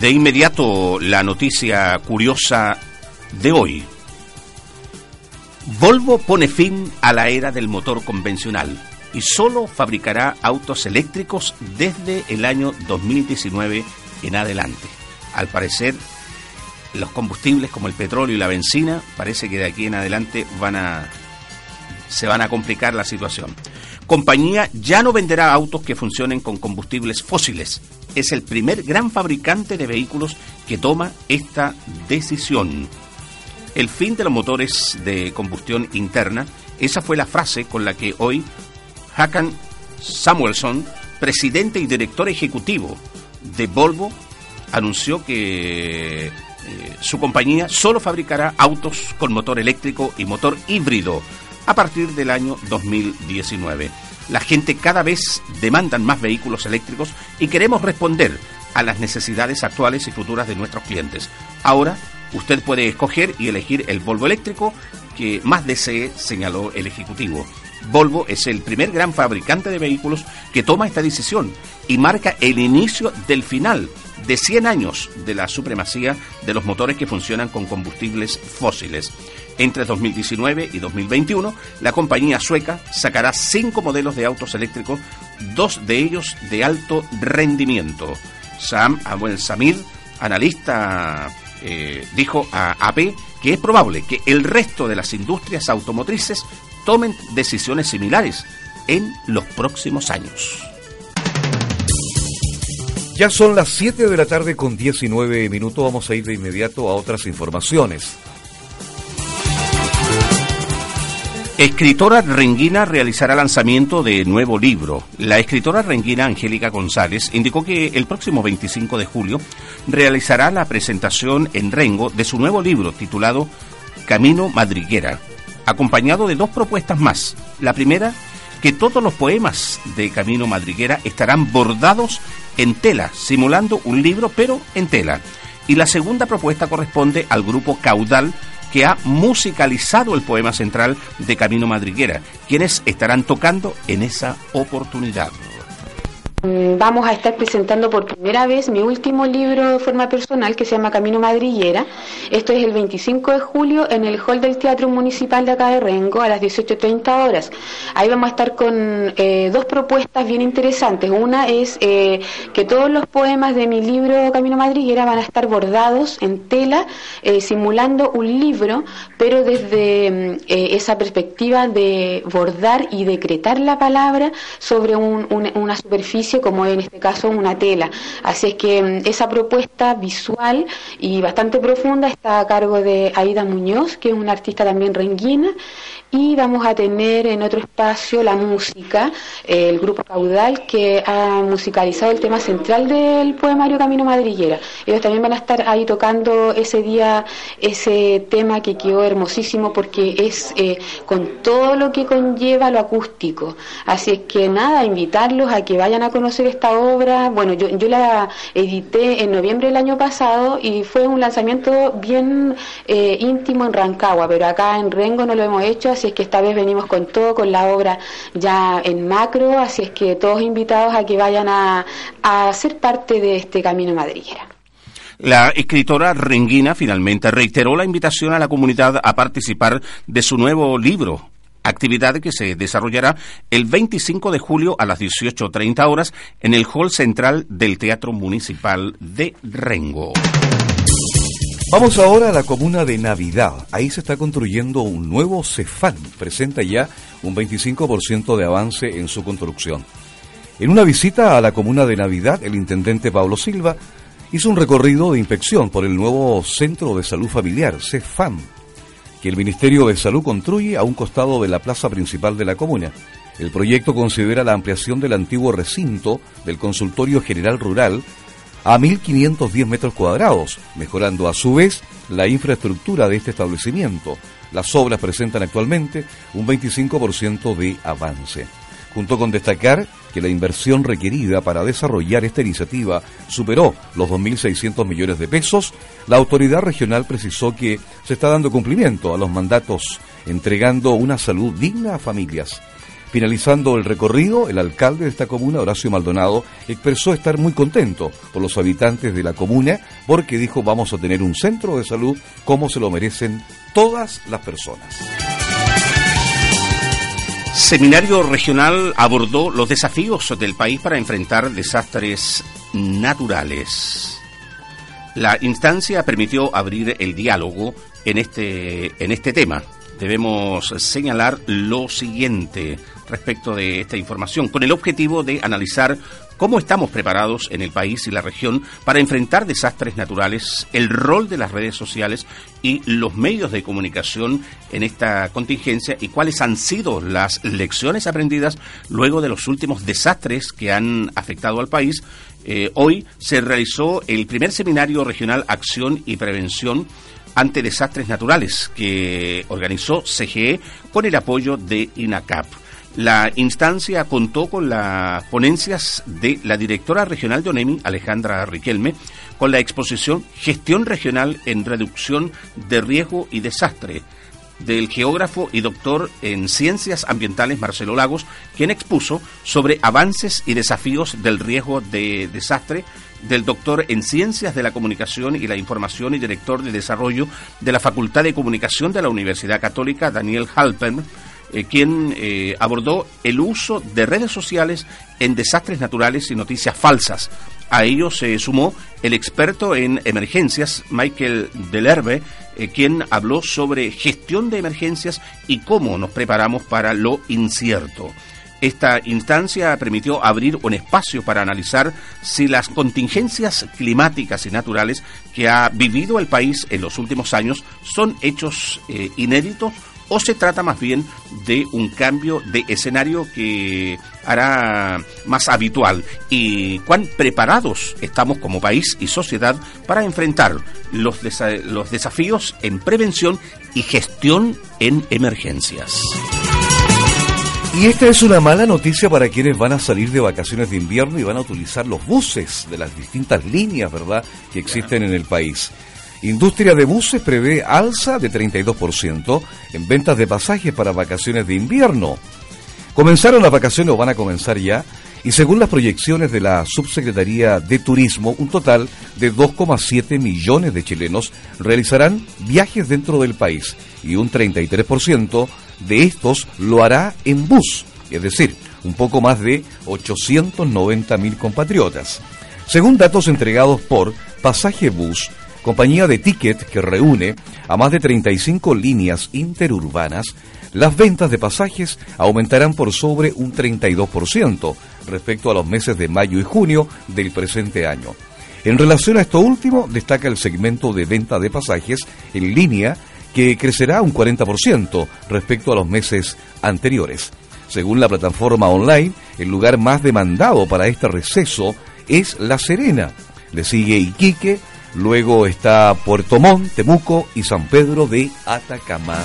De inmediato, la noticia curiosa de hoy. Volvo pone fin a la era del motor convencional y solo fabricará autos eléctricos desde el año 2019 en adelante. Al parecer, los combustibles como el petróleo y la benzina parece que de aquí en adelante van a se van a complicar la situación. Compañía ya no venderá autos que funcionen con combustibles fósiles. Es el primer gran fabricante de vehículos que toma esta decisión. El fin de los motores de combustión interna, esa fue la frase con la que hoy Hakan Samuelson, presidente y director ejecutivo de Volvo, anunció que eh, su compañía solo fabricará autos con motor eléctrico y motor híbrido a partir del año 2019. La gente cada vez demandan más vehículos eléctricos y queremos responder a las necesidades actuales y futuras de nuestros clientes. Ahora, usted puede escoger y elegir el Volvo eléctrico que más desee, señaló el Ejecutivo. Volvo es el primer gran fabricante de vehículos que toma esta decisión y marca el inicio del final de 100 años de la supremacía de los motores que funcionan con combustibles fósiles. Entre 2019 y 2021, la compañía sueca sacará cinco modelos de autos eléctricos, dos de ellos de alto rendimiento. Sam Abuel Samir, analista, eh, dijo a AP que es probable que el resto de las industrias automotrices tomen decisiones similares en los próximos años. Ya son las 7 de la tarde con 19 minutos. Vamos a ir de inmediato a otras informaciones. Escritora Renguina realizará lanzamiento de nuevo libro. La escritora Renguina Angélica González indicó que el próximo 25 de julio realizará la presentación en Rengo de su nuevo libro titulado Camino Madriguera, acompañado de dos propuestas más. La primera, que todos los poemas de Camino Madriguera estarán bordados en tela, simulando un libro pero en tela. Y la segunda propuesta corresponde al grupo Caudal que ha musicalizado el poema central de Camino Madriguera, quienes estarán tocando en esa oportunidad. Mm, Vamos a estar presentando por primera vez mi último libro de forma personal que se llama Camino Madrillera. Esto es el 25 de julio en el hall del Teatro Municipal de acá de Rengo a las 18.30 horas. Ahí vamos a estar con eh, dos propuestas bien interesantes. Una es eh, que todos los poemas de mi libro Camino Madrillera van a estar bordados en tela, eh, simulando un libro, pero desde mm, esa perspectiva de bordar y decretar la palabra sobre un- un- una superficie como en este caso una tela. Así es que mm, esa propuesta visual y bastante profunda está a cargo de Aida Muñoz, que es una artista también renguina, y vamos a tener en otro espacio la música, el grupo Caudal, que ha musicalizado el tema central del poemario Camino Madrillera. Ellos también van a estar ahí tocando ese día ese tema que quedó hermosísimo porque es eh, con todo lo que conlleva lo acústico. Así es que nada, invitarlos a que vayan a conocer esta obra. Bueno, yo, yo la edité en noviembre del año pasado y fue un lanzamiento bien eh, íntimo en Rancagua, pero acá en Rengo no lo hemos hecho, es que esta vez venimos con todo, con la obra ya en macro, así es que todos invitados a que vayan a, a ser parte de este Camino Madrillera. La escritora Renguina finalmente reiteró la invitación a la comunidad a participar de su nuevo libro, actividad que se desarrollará el 25 de julio a las 18.30 horas en el hall central del Teatro Municipal de Rengo. Vamos ahora a la comuna de Navidad. Ahí se está construyendo un nuevo Cefán. Presenta ya un 25% de avance en su construcción. En una visita a la comuna de Navidad, el intendente Pablo Silva hizo un recorrido de inspección por el nuevo Centro de Salud Familiar, CEFAM, que el Ministerio de Salud construye a un costado de la plaza principal de la comuna. El proyecto considera la ampliación del antiguo recinto del Consultorio General Rural a 1.510 metros cuadrados, mejorando a su vez la infraestructura de este establecimiento. Las obras presentan actualmente un 25% de avance. Junto con destacar que la inversión requerida para desarrollar esta iniciativa superó los 2.600 millones de pesos, la autoridad regional precisó que se está dando cumplimiento a los mandatos, entregando una salud digna a familias. Finalizando el recorrido, el alcalde de esta comuna, Horacio Maldonado, expresó estar muy contento por los habitantes de la comuna porque dijo vamos a tener un centro de salud como se lo merecen todas las personas. Seminario Regional abordó los desafíos del país para enfrentar desastres naturales. La instancia permitió abrir el diálogo en este, en este tema. Debemos señalar lo siguiente respecto de esta información, con el objetivo de analizar cómo estamos preparados en el país y la región para enfrentar desastres naturales, el rol de las redes sociales y los medios de comunicación en esta contingencia y cuáles han sido las lecciones aprendidas luego de los últimos desastres que han afectado al país. Eh, hoy se realizó el primer seminario regional Acción y Prevención ante desastres naturales que organizó CGE con el apoyo de INACAP. La instancia contó con las ponencias de la directora regional de ONEMI, Alejandra Riquelme, con la exposición Gestión Regional en Reducción de Riesgo y Desastre, del geógrafo y doctor en Ciencias Ambientales Marcelo Lagos, quien expuso sobre avances y desafíos del riesgo de desastre del doctor en Ciencias de la Comunicación y la Información y director de Desarrollo de la Facultad de Comunicación de la Universidad Católica, Daniel Halpern, eh, quien eh, abordó el uso de redes sociales en desastres naturales y noticias falsas. A ello se sumó el experto en emergencias, Michael Delerbe, eh, quien habló sobre gestión de emergencias y cómo nos preparamos para lo incierto. Esta instancia permitió abrir un espacio para analizar si las contingencias climáticas y naturales que ha vivido el país en los últimos años son hechos inéditos o se trata más bien de un cambio de escenario que hará más habitual y cuán preparados estamos como país y sociedad para enfrentar los, los desafíos en prevención y gestión en emergencias. Y esta es una mala noticia para quienes van a salir de vacaciones de invierno y van a utilizar los buses de las distintas líneas, ¿verdad?, que existen en el país. Industria de buses prevé alza de 32% en ventas de pasajes para vacaciones de invierno. Comenzaron las vacaciones o van a comenzar ya y según las proyecciones de la Subsecretaría de Turismo, un total de 2,7 millones de chilenos realizarán viajes dentro del país y un 33% de estos lo hará en bus, es decir, un poco más de 890 mil compatriotas. Según datos entregados por Pasaje Bus, compañía de ticket que reúne a más de 35 líneas interurbanas, las ventas de pasajes aumentarán por sobre un 32% respecto a los meses de mayo y junio del presente año. En relación a esto último, destaca el segmento de venta de pasajes en línea que crecerá un 40% respecto a los meses anteriores. Según la plataforma online, el lugar más demandado para este receso es La Serena. Le sigue Iquique, Luego está Puerto Montt, Temuco y San Pedro de Atacama.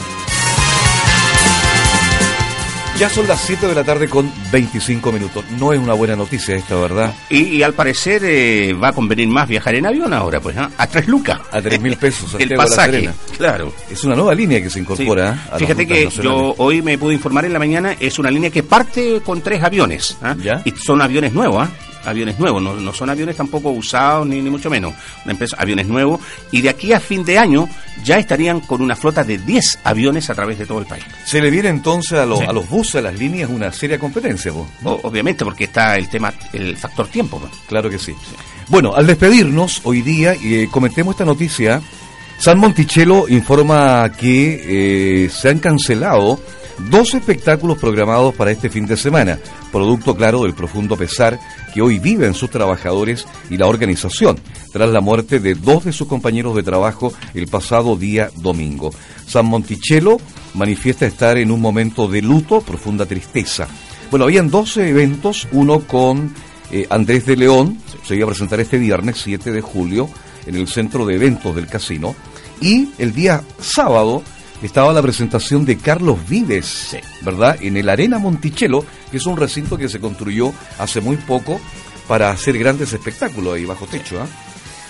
Ya son las 7 de la tarde con 25 minutos. No es una buena noticia esta, ¿verdad? Y, al parecer eh, va a convenir más viajar en avión ahora, pues, ¿ah? a tres lucas. A tres mil pesos. El pasaje, claro. Es una nueva línea que se incorpora. ¿eh? A Fíjate que yo hoy me pude informar en la mañana, es una línea que parte con tres aviones. ¿ah? ¿Ya? Y son aviones nuevos, ¿ah? Aviones nuevos, no, no, son aviones tampoco usados ni, ni mucho menos, una empresa, aviones nuevos, y de aquí a fin de año ya estarían con una flota de 10 aviones a través de todo el país. Se le viene entonces a, los a los buses, a las líneas, una seria competencia, vos, obviamente, porque está el tema, el factor tiempo. Claro que sí. Bueno, al despedirnos hoy día, eh, comentemos esta noticia San Monticello informa que eh, se han cancelado dos espectáculos programados para este fin de semana, producto claro del profundo pesar que hoy viven sus trabajadores y la organización, tras la muerte de dos de sus compañeros de trabajo el pasado día domingo. San Monticello manifiesta estar en un momento de luto, profunda tristeza. Bueno, habían 12 eventos, uno con eh, Andrés de León, se iba a presentar este viernes 7 de julio en el centro de eventos del casino, y el día sábado estaba la presentación de Carlos Vives, ¿verdad? En el Arena Monticello, que es un recinto que se construyó hace muy poco para hacer grandes espectáculos ahí bajo techo. ¿ah?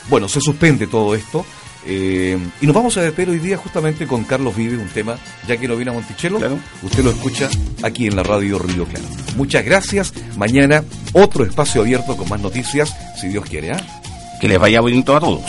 Bueno, se suspende todo esto. eh, y nos vamos a despedir hoy día justamente con Carlos Vives, un tema, ya que no viene a Monticello, usted lo escucha aquí en la radio Río Claro. Muchas gracias. Mañana otro espacio abierto con más noticias, si Dios quiere. ¿ah? Que les vaya bonito a todos.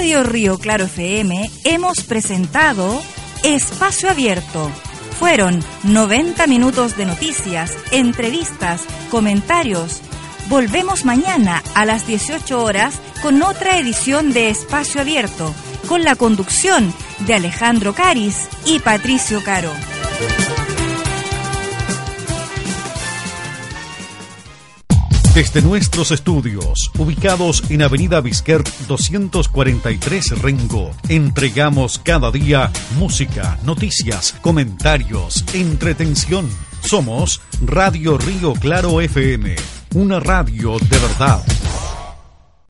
Radio Río Claro FM hemos presentado Espacio Abierto. Fueron 90 minutos de noticias, entrevistas, comentarios. Volvemos mañana a las 18 horas con otra edición de Espacio Abierto, con la conducción de Alejandro Caris y Patricio Caro. Desde nuestros estudios, ubicados en Avenida Vizquert 243 Rengo, entregamos cada día música, noticias, comentarios, entretención. Somos Radio Río Claro FM, una radio de verdad.